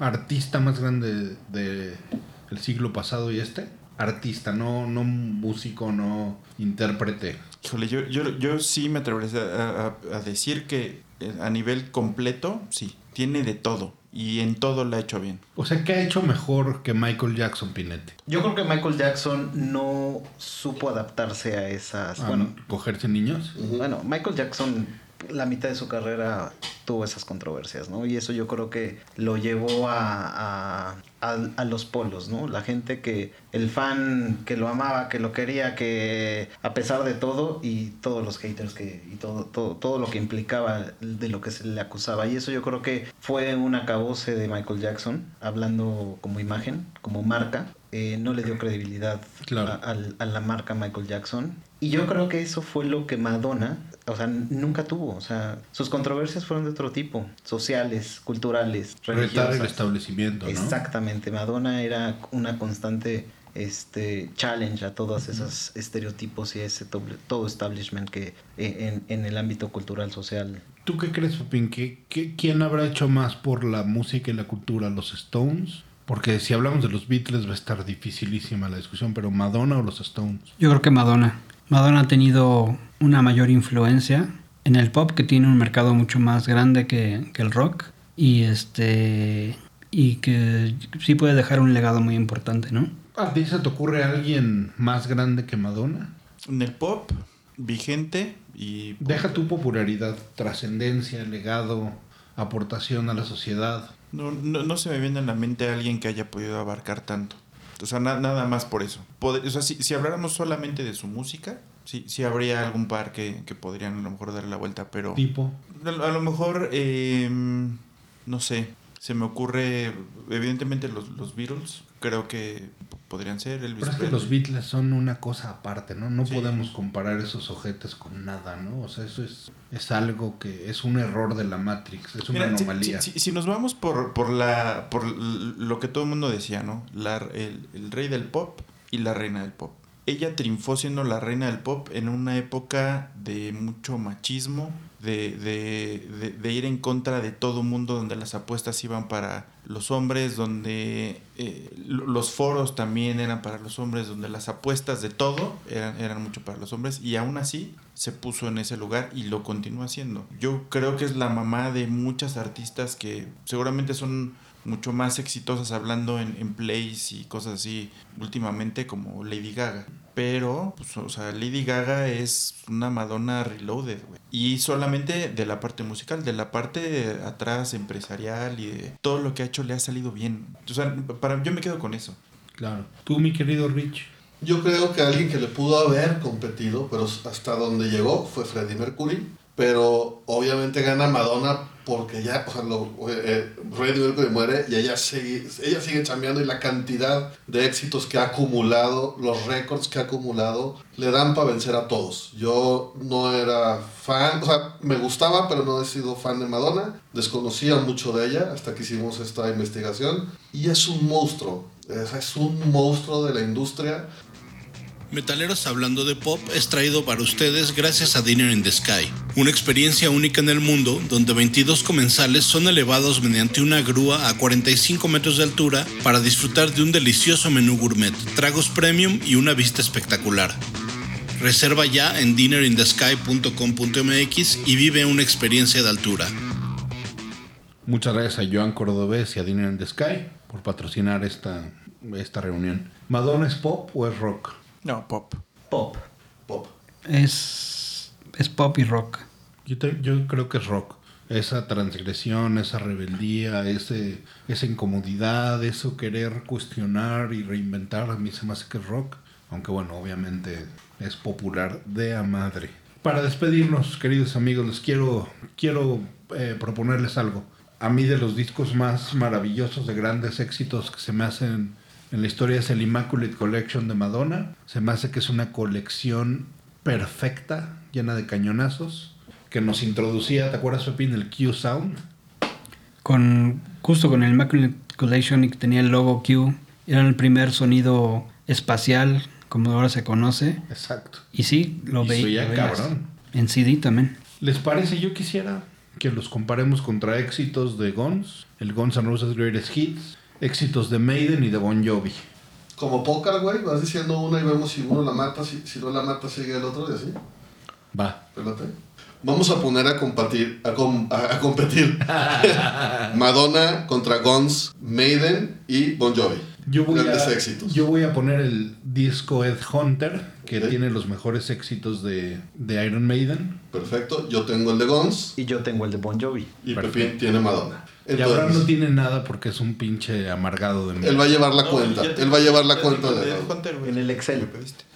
artista más grande del siglo pasado y este. Artista, no, no músico, no intérprete. Híjole, yo, yo, yo sí me atrevería a, a- a decir que eh, a nivel completo, sí, tiene de todo. Y en todo lo ha hecho bien. O sea, ¿qué ha hecho mejor que Michael Jackson, Pinete? Yo creo que Michael Jackson no supo adaptarse a esas. ¿A bueno, cogerse niños? bueno, Michael Jackson, la mitad de su carrera tuvo esas controversias, ¿no? Y eso yo creo que lo llevó a, a, a- a los polos, ¿no? La gente que, el fan que lo amaba, que lo quería, que a pesar de todo y todos los haters que, y todo, todo, todo lo que implicaba de lo que se le acusaba. Y eso yo creo que fue un acabose de Michael Jackson, hablando como imagen, como marca. Eh, no le dio credibilidad Claro. a la marca Michael Jackson. Y yo creo que eso fue lo que Madonna, o sea, nunca tuvo. O sea, sus controversias fueron de otro tipo, sociales, culturales, Retar el religiosas. establecimiento, ¿no? Exactamente, Madonna era una constante este challenge a todos esos estereotipos y ese doble- todo establishment que eh, en, en el ámbito cultural social ¿Tú qué crees, Pepín? ¿Qué, qué- quién habrá hecho más por la música y la cultura? ¿Los Stones? Porque si hablamos de los Beatles va a estar dificilísima la discusión, pero ¿Madonna o los Stones? Yo creo que Madonna. Madonna ha tenido una mayor influencia en el pop, que tiene un mercado mucho más grande que, que el rock. Y este. Y que sí puede dejar un legado muy importante, ¿no? ¿A ti se te ocurre alguien más grande que Madonna? En el pop, vigente y... Deja tu popularidad, trascendencia, legado, aportación a la sociedad. No, no, no se me viene a la mente alguien que haya podido abarcar tanto. O sea, na- nada más por eso. Pod- o sea, si, si habláramos solamente de su música, sí, sí habría algún par que, que podrían a lo mejor darle la vuelta, pero... Tipo, A, a lo mejor, eh, no sé, Se me ocurre, evidentemente, los, los Beatles. Creo que podrían ser Elvis Pero es que Presley. los Beatles son una cosa aparte, ¿no? No Sí. podemos comparar esos ojetes con nada, ¿no? O sea, eso es, es algo que es un error de la Matrix, es una Mira, anomalía. Si, si- si nos vamos por, por, la, por lo que todo el mundo decía, ¿no? La- el, el rey del pop y la reina del pop. Ella triunfó siendo la reina del pop en una época de mucho machismo, de, de, de- de ir en contra de todo mundo, donde las apuestas iban para los hombres, donde eh, lo- los foros también eran para los hombres, donde las apuestas de todo eran, eran mucho para los hombres, y aún así se puso en ese lugar y lo continúa haciendo. Yo creo que es la mamá de muchas artistas que seguramente son mucho más exitosas hablando en, en plays y cosas así últimamente como Lady Gaga. Pero, pues, o sea, Lady Gaga es una Madonna reloaded, güey. Y solamente de la parte musical, de la parte de atrás empresarial y de todo lo que ha hecho le ha salido bien. O sea, para, yo me quedo con eso. Claro. Tú, mi querido Rich. Yo creo que alguien que le pudo haber competido, pero hasta donde llegó fue Freddie Mercury. Pero obviamente gana Madonna porque ya, o sea, lo, eh, Freddie Mercury muere y ella sigue, ella sigue chambeando y la cantidad de éxitos que ha acumulado, los récords que ha acumulado, le dan para vencer a todos. Yo no era fan, o sea, me gustaba, pero no he sido fan de Madonna. Desconocía mucho de ella hasta que hicimos esta investigación. Y es un monstruo, es un monstruo de la industria. Metaleros Hablando de Pop es traído para ustedes gracias a Dinner in the Sky, una experiencia única en el mundo donde 22 comensales son elevados mediante una grúa a 45 metros de altura para disfrutar de un delicioso menú gourmet, tragos premium y una vista espectacular. Reserva ya en dinnerinthesky.com.mx y vive una experiencia de altura. Muchas gracias a Joan Cordobés y a Dinner in the Sky por patrocinar esta, esta reunión. ¿Madonna es pop o es rock? No, pop. Pop. Pop. Es, es pop y rock. Yo, te- yo creo que es rock. Esa transgresión, esa rebeldía, ese, esa incomodidad, eso querer cuestionar y reinventar, a mí se me hace que es rock. Aunque bueno, obviamente es popular de a madre. Para despedirnos, queridos amigos, les quiero, quiero eh, proponerles algo. A mí de los discos más maravillosos de grandes éxitos que se me hacen en la historia es el Immaculate Collection de Madonna. Se me hace que es una colección perfecta, llena de cañonazos, que nos introducía, ¿te acuerdas, Pepín? El Q Sound. Con, justo con el Immaculate Collection y que tenía el logo Q. Era el primer sonido espacial, como ahora se conoce. Exacto. Y sí, lo veía. cabrón. En CD también. ¿Les parece? Yo quisiera que los comparemos contra éxitos de Guns, el Guns N' Roses Greatest Hits, éxitos de Maiden y de Bon Jovi. Como póker, güey, vas diciendo una y vemos si uno la mata, si, si no la mata sigue el otro y así. Va. Espérate. Vamos a poner a competir, a, com- a- a competir Madonna contra Guns, Maiden y Bon Jovi. Yo voy, Grandes a, éxitos. yo voy a poner el disco Ed Hunter, que tiene los mejores éxitos de, de Iron Maiden. Perfecto. Yo tengo el de Guns Y yo tengo el de Bon Jovi. y Perfecto. Pepín tiene Madonna. y Entonces, no tiene nada porque es un pinche amargado de mí. él va a llevar la No, cuenta. Él va a llevar la cuenta de el Hunter. En el Excel.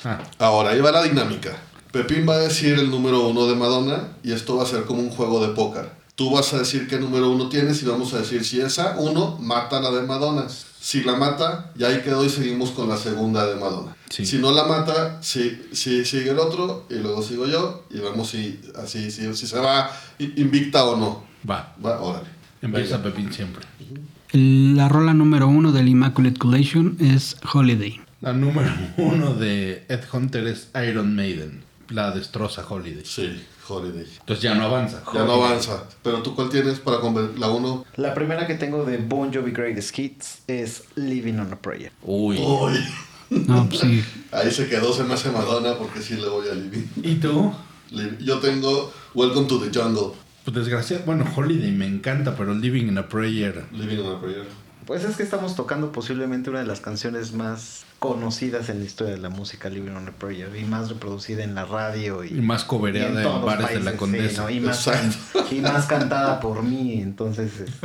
Ah, Ahora, ahí va la dinámica. Pepín va a decir el número uno de Madonna y esto va a ser como un juego de póker. Tú vas a decir qué número uno tienes y vamos a decir si esa uno mata la de Madonna. Si la mata, ya ahí quedó y seguimos con la segunda de Madonna. Sí. Si no la mata, si, si sigue el otro y luego sigo yo y vemos si, así, si, si se va invicta o no. va. Va, órale. Empieza Venga. Pepín siempre. La rola número uno del Immaculate Collection es Holiday. La número uno de Ed Hunter es Iron Maiden. La destroza Holiday. Sí, Holiday. Entonces ya no avanza. Ya no avanza. Pero tú, ¿cuál tienes para la uno? La primera que tengo de Bon Jovi Greatest Hits es Living on a Prayer. Uy. Uy, No, pues sí. ahí se quedó, se me hace Madonna porque sí le voy a Living. ¿Y tú? Yo tengo Welcome to the Jungle. Pues desgraciado. Bueno, Holiday me encanta, pero Living in a Prayer. Living on a Prayer. Pues es que estamos tocando posiblemente una de las canciones más conocidas en la historia de la música, Living on a Prayer, y más reproducida en la radio y, Y más y cobereada en, bares de la Condesa. sí, ¿no? y, más, y cantada por mí, entonces... este,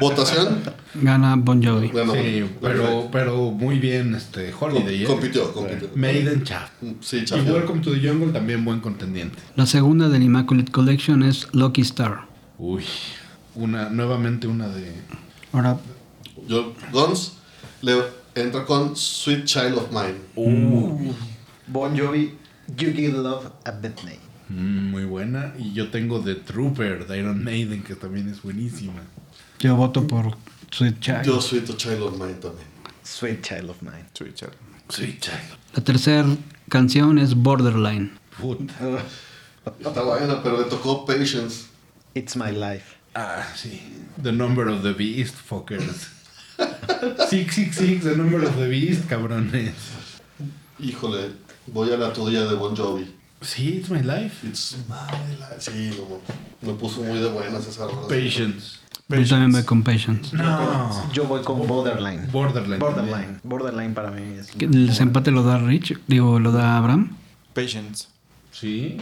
¿Votación? Gana Bon Jovi. Bueno, Sí, pero, pero muy bien este Holiday. ¿eh? compitió, compitió. Maiden Chat. Sí, Y champion. Welcome to the Jungle también buen contendiente. La segunda del Immaculate Collection es Lucky Star. Uy, una, nuevamente una de Ahora, Guns le entra con Sweet Child of Mine. Bon Jovi, You Give Love a Bethany. Mm, muy buena. Y yo tengo The Trooper de Iron Maiden, que también es buenísima. yo voto por Sweet Child. Yo Sweet Child of Mine también. Sweet Child of Mine. Sweet child. Sweet Child. La tercera canción es Borderline. Puta. Está buena, pero le tocó Patience. It's My Life. Ah, sí. The Number of the Beast, fuckers. Six, six, six, The Number of the Beast, cabrones. Híjole, voy a la tuya de Bon Jovi. Sí, It's My Life. It's my life. Sí, no, me puso muy de buenas esa rola. Patience. Yo también voy con Patience. No. Yo voy con Borderline. Borderline. Borderline. Borderline para mí es. ¿Que ¿El desempate lo da Rich? Digo, lo da Abraham. Patience. Sí.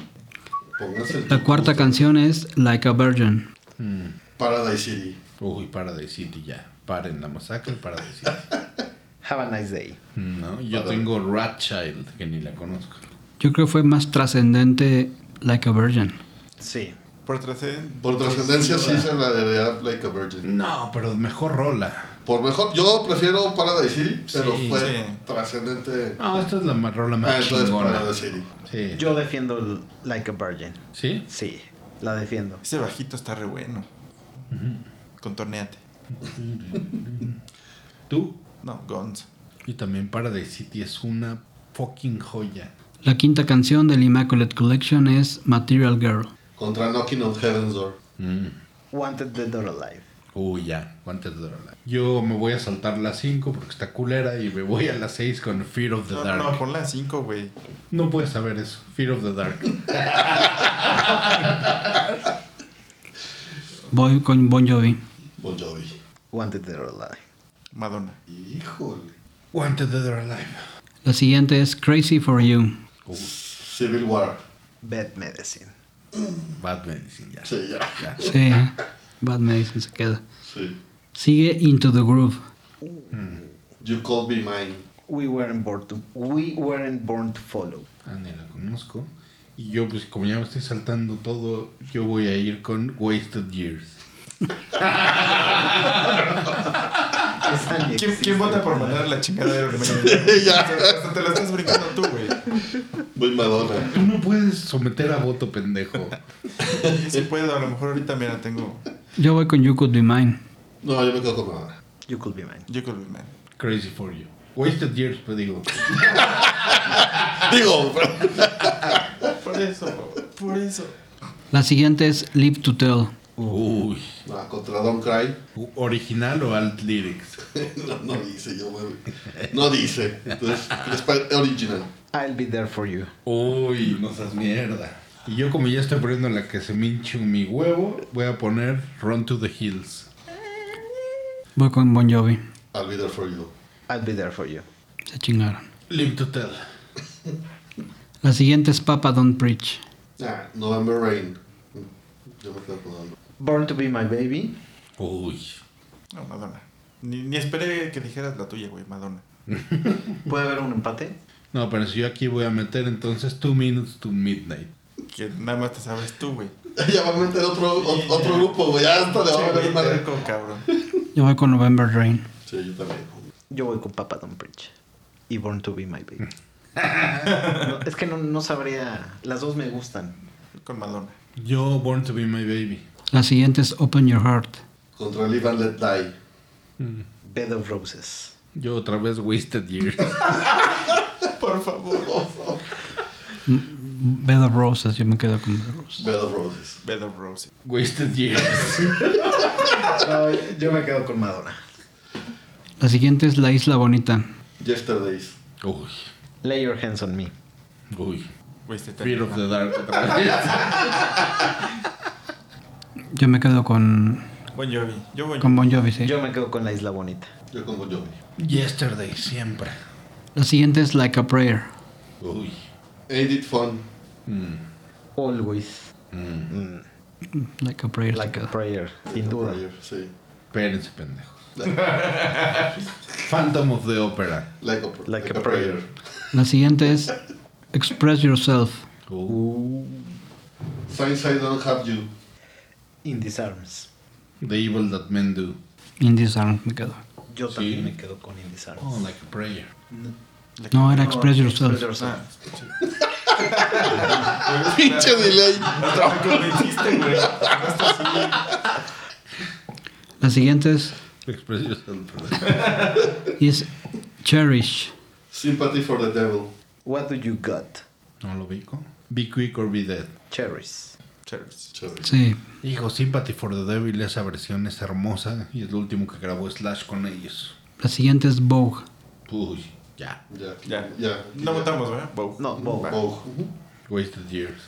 El La cuarta canción es Like a Virgin. Mm. Paradise City. Uy, Paradise City ya. Paren la masacre, Paradise City. Have a nice day. No, yo tengo Rat Child, que ni la conozco. Yo creo que fue más trascendente Like a Virgin. Sí. Por trascendencia. Por trascendencia sí se la daría Like a Virgin. No, pero mejor rola. Por mejor, yo prefiero Paradise City, pero Sí, fue sí. trascendente. No, esta es la rola Ah, más entonces chingona. Paradise City. Sí. Yo defiendo Like a Virgin. ¿Sí? Sí, la defiendo. Ese bajito está re bueno. Contorneate. ¿Tú? No, Guns. Y también Paradise City es una fucking joya. La quinta canción del Immaculate Collection es Material Girl. Contra Knocking on Heaven's Door. Mm. Wanted the Door Alive. Uy, ya. ¿Cuántas de rola? Yo me voy a saltar la 5 porque está culera y me voy a la 6 con Fear of the No, Dark. no, ponla a 5, güey. No puedes saber eso. Fear of the Dark. Voy con Bon Jovi. Bon Jovi. Wanted the Door Alive. Madonna. Híjole. Wanted Dead or Alive. La siguiente es Crazy for You. Civil War. Bad Medicine. Bad Medicine, ya. Sí, ya. Ya. Sí, Bad Medicine se queda. Sí. Sigue Into the Groove. You Call Me Mine. We weren't born to, we weren't born to follow. Ah, ni la conozco. Y yo, pues, como ya me estoy saltando todo, yo voy a ir con Wasted Years. ¿Quién, quién vota por mandar la chingada de Maiden? Ya. Hasta te la estás brincando tú, güey. Muy Madonna. Tú no puedes someter a voto, pendejo. Si puedo, a lo mejor ahorita, mira, tengo Yo voy con You Could Be Mine. No, yo me quedo con Madonna. You could be mine. You Could Be Man. Crazy for You. Wasted Years, pues digo. Digo, Por eso, por eso. La siguiente es Live to Tell. Uy. no, contra Don't Cry. ¿Original o alt lyrics? No, no dice, yo me... No dice. Entonces, original. I'll be there for you. Uy, no seas mierda. Y yo como ya estoy poniendo la que se me hinche mi huevo, voy a poner Run to the Hills. Voy con Bon Jovi. I'll be there for you. I'll be there for you. Se chingaron. Live to Tell. La siguiente es Papa Don't Preach. Ah, November Rain. Yo me quedo con. Born to be my baby. Uy. No, Madonna. Ni, ni esperé que dijeras la tuya, güey, Madonna. ¿Puede haber un empate? No, pero si yo aquí voy a meter entonces Two Minutes to Midnight. Que nada más te sabes tú, güey. Ya va a meter otro, o- otro grupo, güey. Ya hasta le va a Sí, güey, cabrón. Yo voy con November Rain. Sí, yo también. Yo voy con Papa Don't Preach. Y Born to be my baby. No, es que no, no sabría. Las dos me gustan. Con Madonna. Yo Born to be my baby. La siguiente es Open Your Heart. Contra Live and Let Die. Bed of Roses. Yo otra vez Wasted Years. Por favor. Bed of Roses. Yo me quedo con Bed of Roses. Bed of Roses. Bed of Roses. Wasted Years. No, yo me quedo con Madonna. La siguiente es La Isla Bonita. Yesterdays. Uy. Lay your hands on me. Uy. Wasted Fear of the Dark otra vez. Yo me quedo con, Bon Jovi. Yo voy. con Bon Jovi, sí. Yo me quedo con la Isla Bonita. Yo con Bon Jovi. Yesterday, siempre. La siguiente es Like a Prayer. Uy. Ain't it fun? Mm, Always. mm. Mm, Like a Prayer like a prayer. Sin duda. Prayer, Sí. Espérense, pendejos. Phantom of the Opera. Like a, Like a prayer. La siguiente es Express Yourself. Uh, Since I don't have you. In these arms. The Evil That Men Do. In This Arms me quedo. Yo Sí. también me quedo con Indie Arms. Oh, like a prayer. No, era Express Yourself. Express Yourself. Ah, Pinche delay. La siguiente es Express yourself. is Cherish. Sympathy for the Devil. What do you got? No lo ubico. Be Quick or Be Dead. Cherries. Chéveres. Sí. Hijo, Sympathy for the Devil, esa versión es hermosa y es lo último que grabó Slash con ellos. La siguiente es Vogue. Uy, ya. Ya, Ya. ya. No votamos, ¿verdad? Bow. No. Oh, Wasted Years.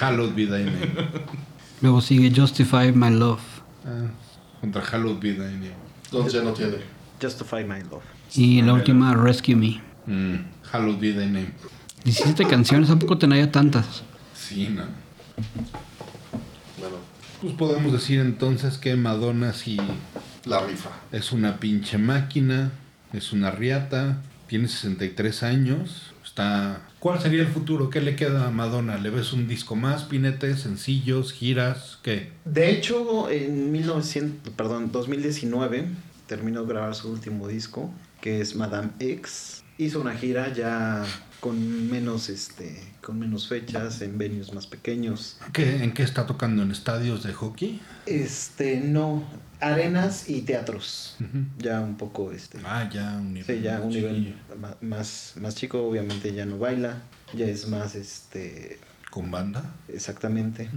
Hallowed Be Thy Name. Luego sigue Justify My Love. Ah, contra Hallowed Be Thy Name. entonces ya no tiene. Justify My Love. Y la última, Rescue Me. Mm, Hallowed Be Thy Name. 17 canciones, ¿a poco tenía tantas? Sí, no. Bueno, Pues podemos decir entonces que Madonna sí la rifa. es una pinche máquina, es una riata, tiene 63 años, está... ¿Cuál sería el futuro? ¿Qué le queda a Madonna? ¿Le ves un disco más, pinete, sencillos, giras? ¿Qué? De hecho, en 1900, perdón, 2019 terminó de grabar su último disco, que es Madame X. Hizo una gira ya con menos este con menos fechas en venues más pequeños. ¿Qué- ¿En qué está tocando? ¿En estadios de hockey? Este, no, arenas y teatros. Ya un poco este Ah, ya un nivel. Sí, ya un nivel más, más chico, obviamente ya no baila, ya es más, este, ¿Con banda? exactamente.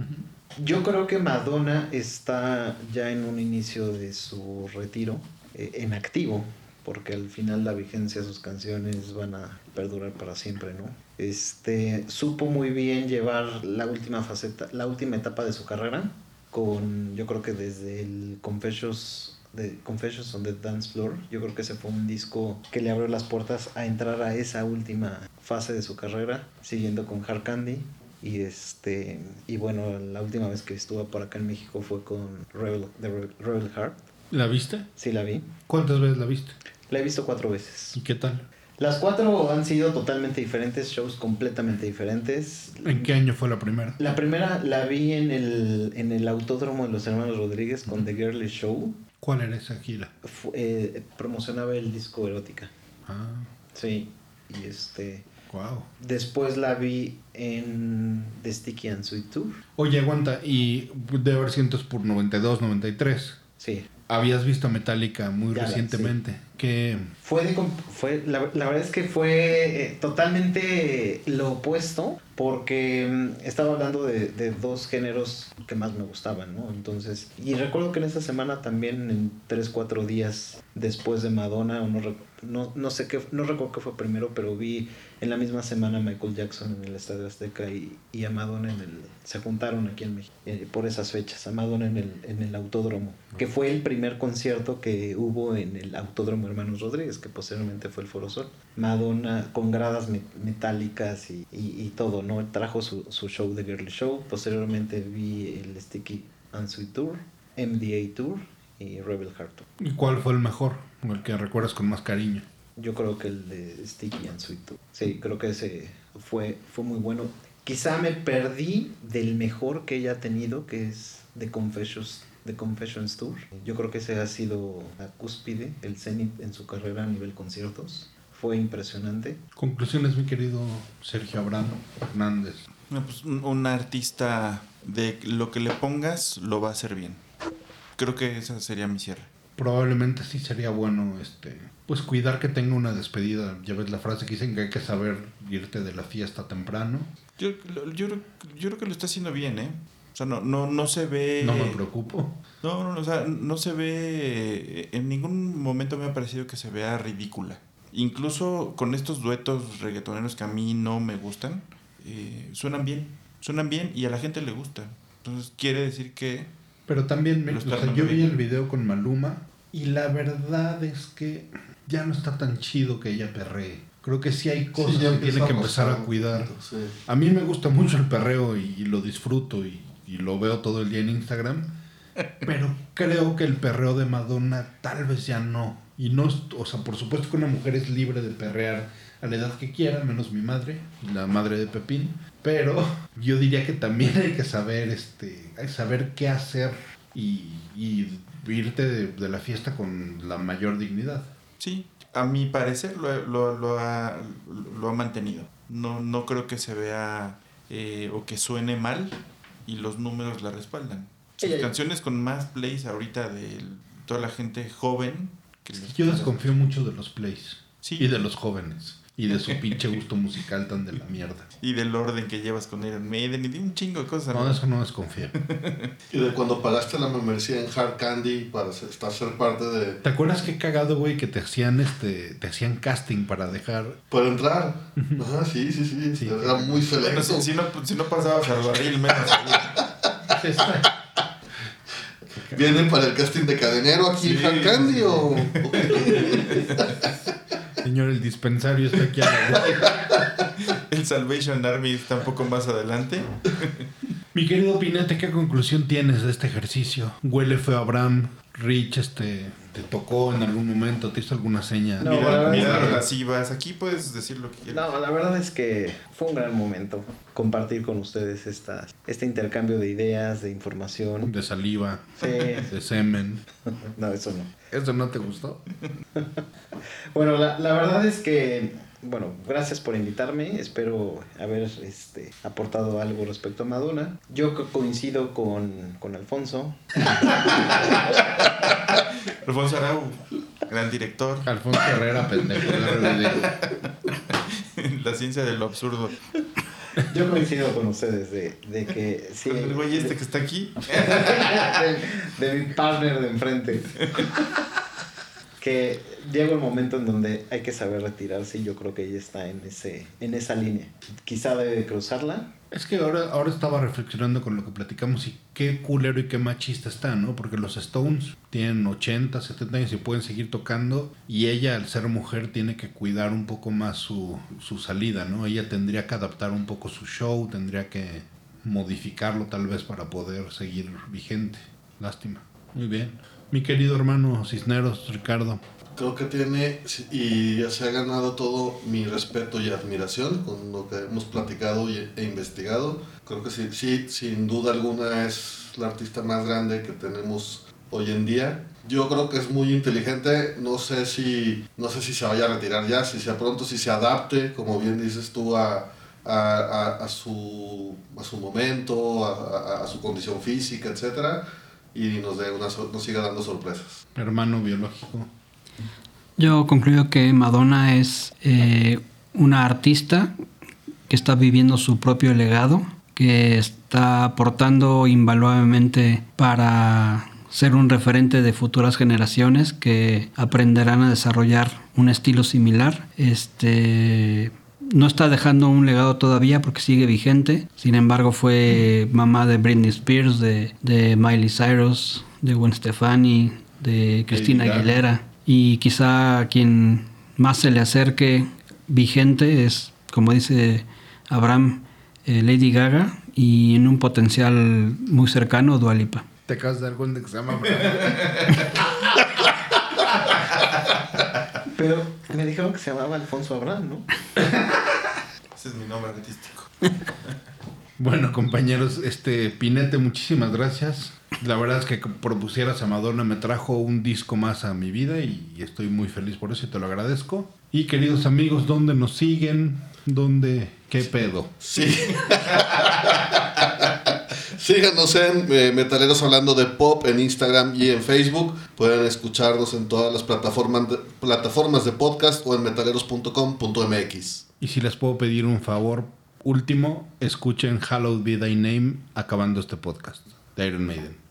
Yo creo que Madonna está ya en un inicio de su retiro, eh, en activo, porque al final la vigencia de sus canciones van a perdurar para siempre, ¿no? Este, supo muy bien llevar la última faceta, la última etapa de su carrera, con, yo creo que desde el Confessions de Confessions on the Dance Floor, yo creo que ese fue un disco que le abrió las puertas a entrar a esa última fase de su carrera, siguiendo con Hard Candy. Y este y bueno, la última vez que estuvo por acá en México fue con Rebel, The Rebel, Rebel Heart. ¿La viste? Sí la vi. ¿Cuántas veces la viste? La he visto cuatro veces. ¿Y qué tal? Las cuatro han sido totalmente diferentes, shows completamente diferentes. ¿En qué año fue la primera? La primera la vi en el, en el autódromo de los hermanos Rodríguez con The Girly Show. ¿Cuál era esa gira? Eh, promocionaba el disco erótica. Ah, Sí. Y este. wow. Después la vi en The Sticky and Sweet Tour. Oye, aguanta, y de haber sido entonces por 92, 93. Sí. Habías visto Metallica muy Ya la- recientemente. ¿Qué, Fue de fue la, la verdad es que fue eh, totalmente lo opuesto porque mm, estaba hablando de, de dos géneros que más me gustaban, ¿no? Entonces, y recuerdo que en esa semana también en tres, cuatro días después de Madonna, no, no, no sé qué, no recuerdo qué fue primero, pero vi en la misma semana a Michael Jackson en el Estadio Azteca y, y a Madonna en el, se juntaron aquí en México eh, por esas fechas, a Madonna en el, en el Autódromo, que fue el primer concierto que hubo en el Autódromo Hermanos Rodríguez, que posteriormente fue el Foro Sol. Madonna con gradas me- metálicas y, y- y todo, ¿no? Trajo su, su show de Girly Show, posteriormente vi el Sticky and Sweet Tour, MDA Tour y Rebel Heart Tour. ¿Y cuál fue el mejor? El que recuerdas con más cariño. Yo creo que el de Sticky and Sweet Tour. Sí, creo que ese fue, fue muy bueno. Quizá me perdí del mejor que ella ha tenido, que es The Confessions, The Confessions Tour. Yo creo que ese ha sido la cúspide, el cenit en su carrera a nivel conciertos. Fue impresionante. Conclusiones, mi querido Sergio Abraham Hernández. No, pues, un, un artista de lo que le pongas lo va a hacer bien. Creo que esa sería mi cierre. Probablemente sí sería bueno, este, pues cuidar que tenga una despedida. Ya ves la frase que dicen que hay que saber irte de la fiesta temprano. Yo, yo, creo- yo creo que lo está haciendo bien, ¿eh? O sea, no, no, no se ve... No me preocupo. No, no, no, o sea, no se ve... En ningún momento me ha parecido que se vea ridícula. Incluso con estos duetos reggaetoneros que a mí no me gustan, eh, suenan bien. Suenan bien y a la gente le gusta. Entonces quiere decir que... Pero también, me, o sea, yo vi el video con Maluma y la verdad es que ya no está tan chido que ella perree. Creo que sí hay cosas Sí, ya que tiene que empezar a cuidar. Sí. A mí me gusta mucho el perreo y, y lo disfruto y, y lo veo todo el día en Instagram. Pero creo que el perreo de Madonna tal vez ya no. Y no, o sea, por supuesto que una mujer es libre de perrear a la edad que quiera, menos mi madre, la madre de Pepín. Pero yo diría que también hay que saber, este, hay que saber qué hacer y, y irte de, de la fiesta con la mayor dignidad. Sí, a mi parecer lo, lo, lo ha, lo ha mantenido. No, no creo que se vea eh, o que suene mal y los números la respaldan. Sus canciones con más plays ahorita de toda la gente joven. Que Yo desconfío mucho de los plays Sí. y de los jóvenes y de su pinche gusto musical tan de la mierda. Y del orden que llevas con Iron Maiden y de un chingo de cosas. No, eso no desconfío. Y de cuando pagaste la membresía en Hard Candy para ser- estar ser parte de... ¿Te acuerdas qué cagado, güey, que te hacían este, te hacían casting para dejar Para entrar. Ajá, sí, sí, sí. Sí. Era muy Bueno, selecto. si, si no, si no pasabas al barril, menos. ¿Vienen para el casting de cadenero aquí en Sí, Hard Candy sí. o...? Señor, el dispensario está aquí a la vuelta. El Salvation Army está un poco más adelante. Mi querido Pinete, ¿qué conclusión tienes de este ejercicio? Huele feo Abraham. Rich, este, te tocó en algún momento, te hizo alguna seña. No, Mira, la verdad miradas es que- lascivas. Aquí puedes decir lo que quieras. No, la verdad es que fue un gran momento compartir con ustedes esta, este intercambio de ideas, de información. De saliva, Sí, de semen. no, eso no. ¿Eso no te gustó? Bueno, la, la verdad es que, bueno, gracias por invitarme. Espero haber este, aportado algo respecto a Madonna. Yo co- coincido con, con Alfonso. Alfonso Arau, gran director. Alfonso Herrera, pendejo. La ciencia de lo absurdo. Yo coincido con ustedes de, de que sí. El güey este que está aquí. de, de mi partner de enfrente. Que llega un momento en donde hay que saber retirarse y yo creo que ella está en ese en esa línea. Quizá debe cruzarla. Es que ahora, ahora estaba reflexionando con lo que platicamos y qué culero y qué machista está, ¿no? Porque los Stones tienen 80, 70 años y pueden seguir tocando y ella al ser mujer tiene que cuidar un poco más su, su salida, ¿no? Ella tendría que adaptar un poco su show, tendría que modificarlo tal vez para poder seguir vigente. Lástima. Muy bien. Mi querido hermano Cisneros, Ricardo. Creo que tiene y ya se ha ganado todo mi respeto y admiración con lo que hemos platicado y- e investigado. Creo que sí, sí, sin duda alguna es la artista más grande que tenemos hoy en día. Yo creo que es muy inteligente, no sé si no sé si se vaya a retirar ya, si sea pronto, si se adapte, como bien dices tú, a, a, a- a su, a su momento, a, a- su condición física, etcétera, y nos, dé una, nos siga dando sorpresas. Hermano biológico. Yo concluyo que Madonna es eh, una artista que está viviendo su propio legado, que está aportando invaluablemente para ser un referente de futuras generaciones que aprenderán a desarrollar un estilo similar. Este no está dejando un legado todavía porque sigue vigente. Sin embargo, fue mamá de Britney Spears, de, de Miley Cyrus, de Gwen Stefani, de Cristina. Aguilera. Y quizá quien más se le acerque vigente es, como dice Abraham, eh, Lady Gaga y en un potencial muy cercano, Dualipa. ¿Te acabas de dar cuenta que se llama Abraham? Pero me dijeron que se llamaba Alfonso Abraham, ¿no? Ese es mi nombre artístico. Bueno, compañeros, este Pinete, muchísimas gracias. La verdad es que propusieras a Madonna me trajo un disco más a mi vida y estoy muy feliz por eso y te lo agradezco. Y queridos amigos, ¿dónde nos siguen? ¿Dónde? ¿Qué pedo? Sí. Síganos en eh, Metaleros Hablando de Pop en Instagram y en Facebook. Pueden escucharnos en todas las plataformas de, plataformas de podcast o en metaleros.com.mx. Y si les puedo pedir un favor último, escuchen Hallowed Be Thy Name acabando este podcast de Iron Maiden.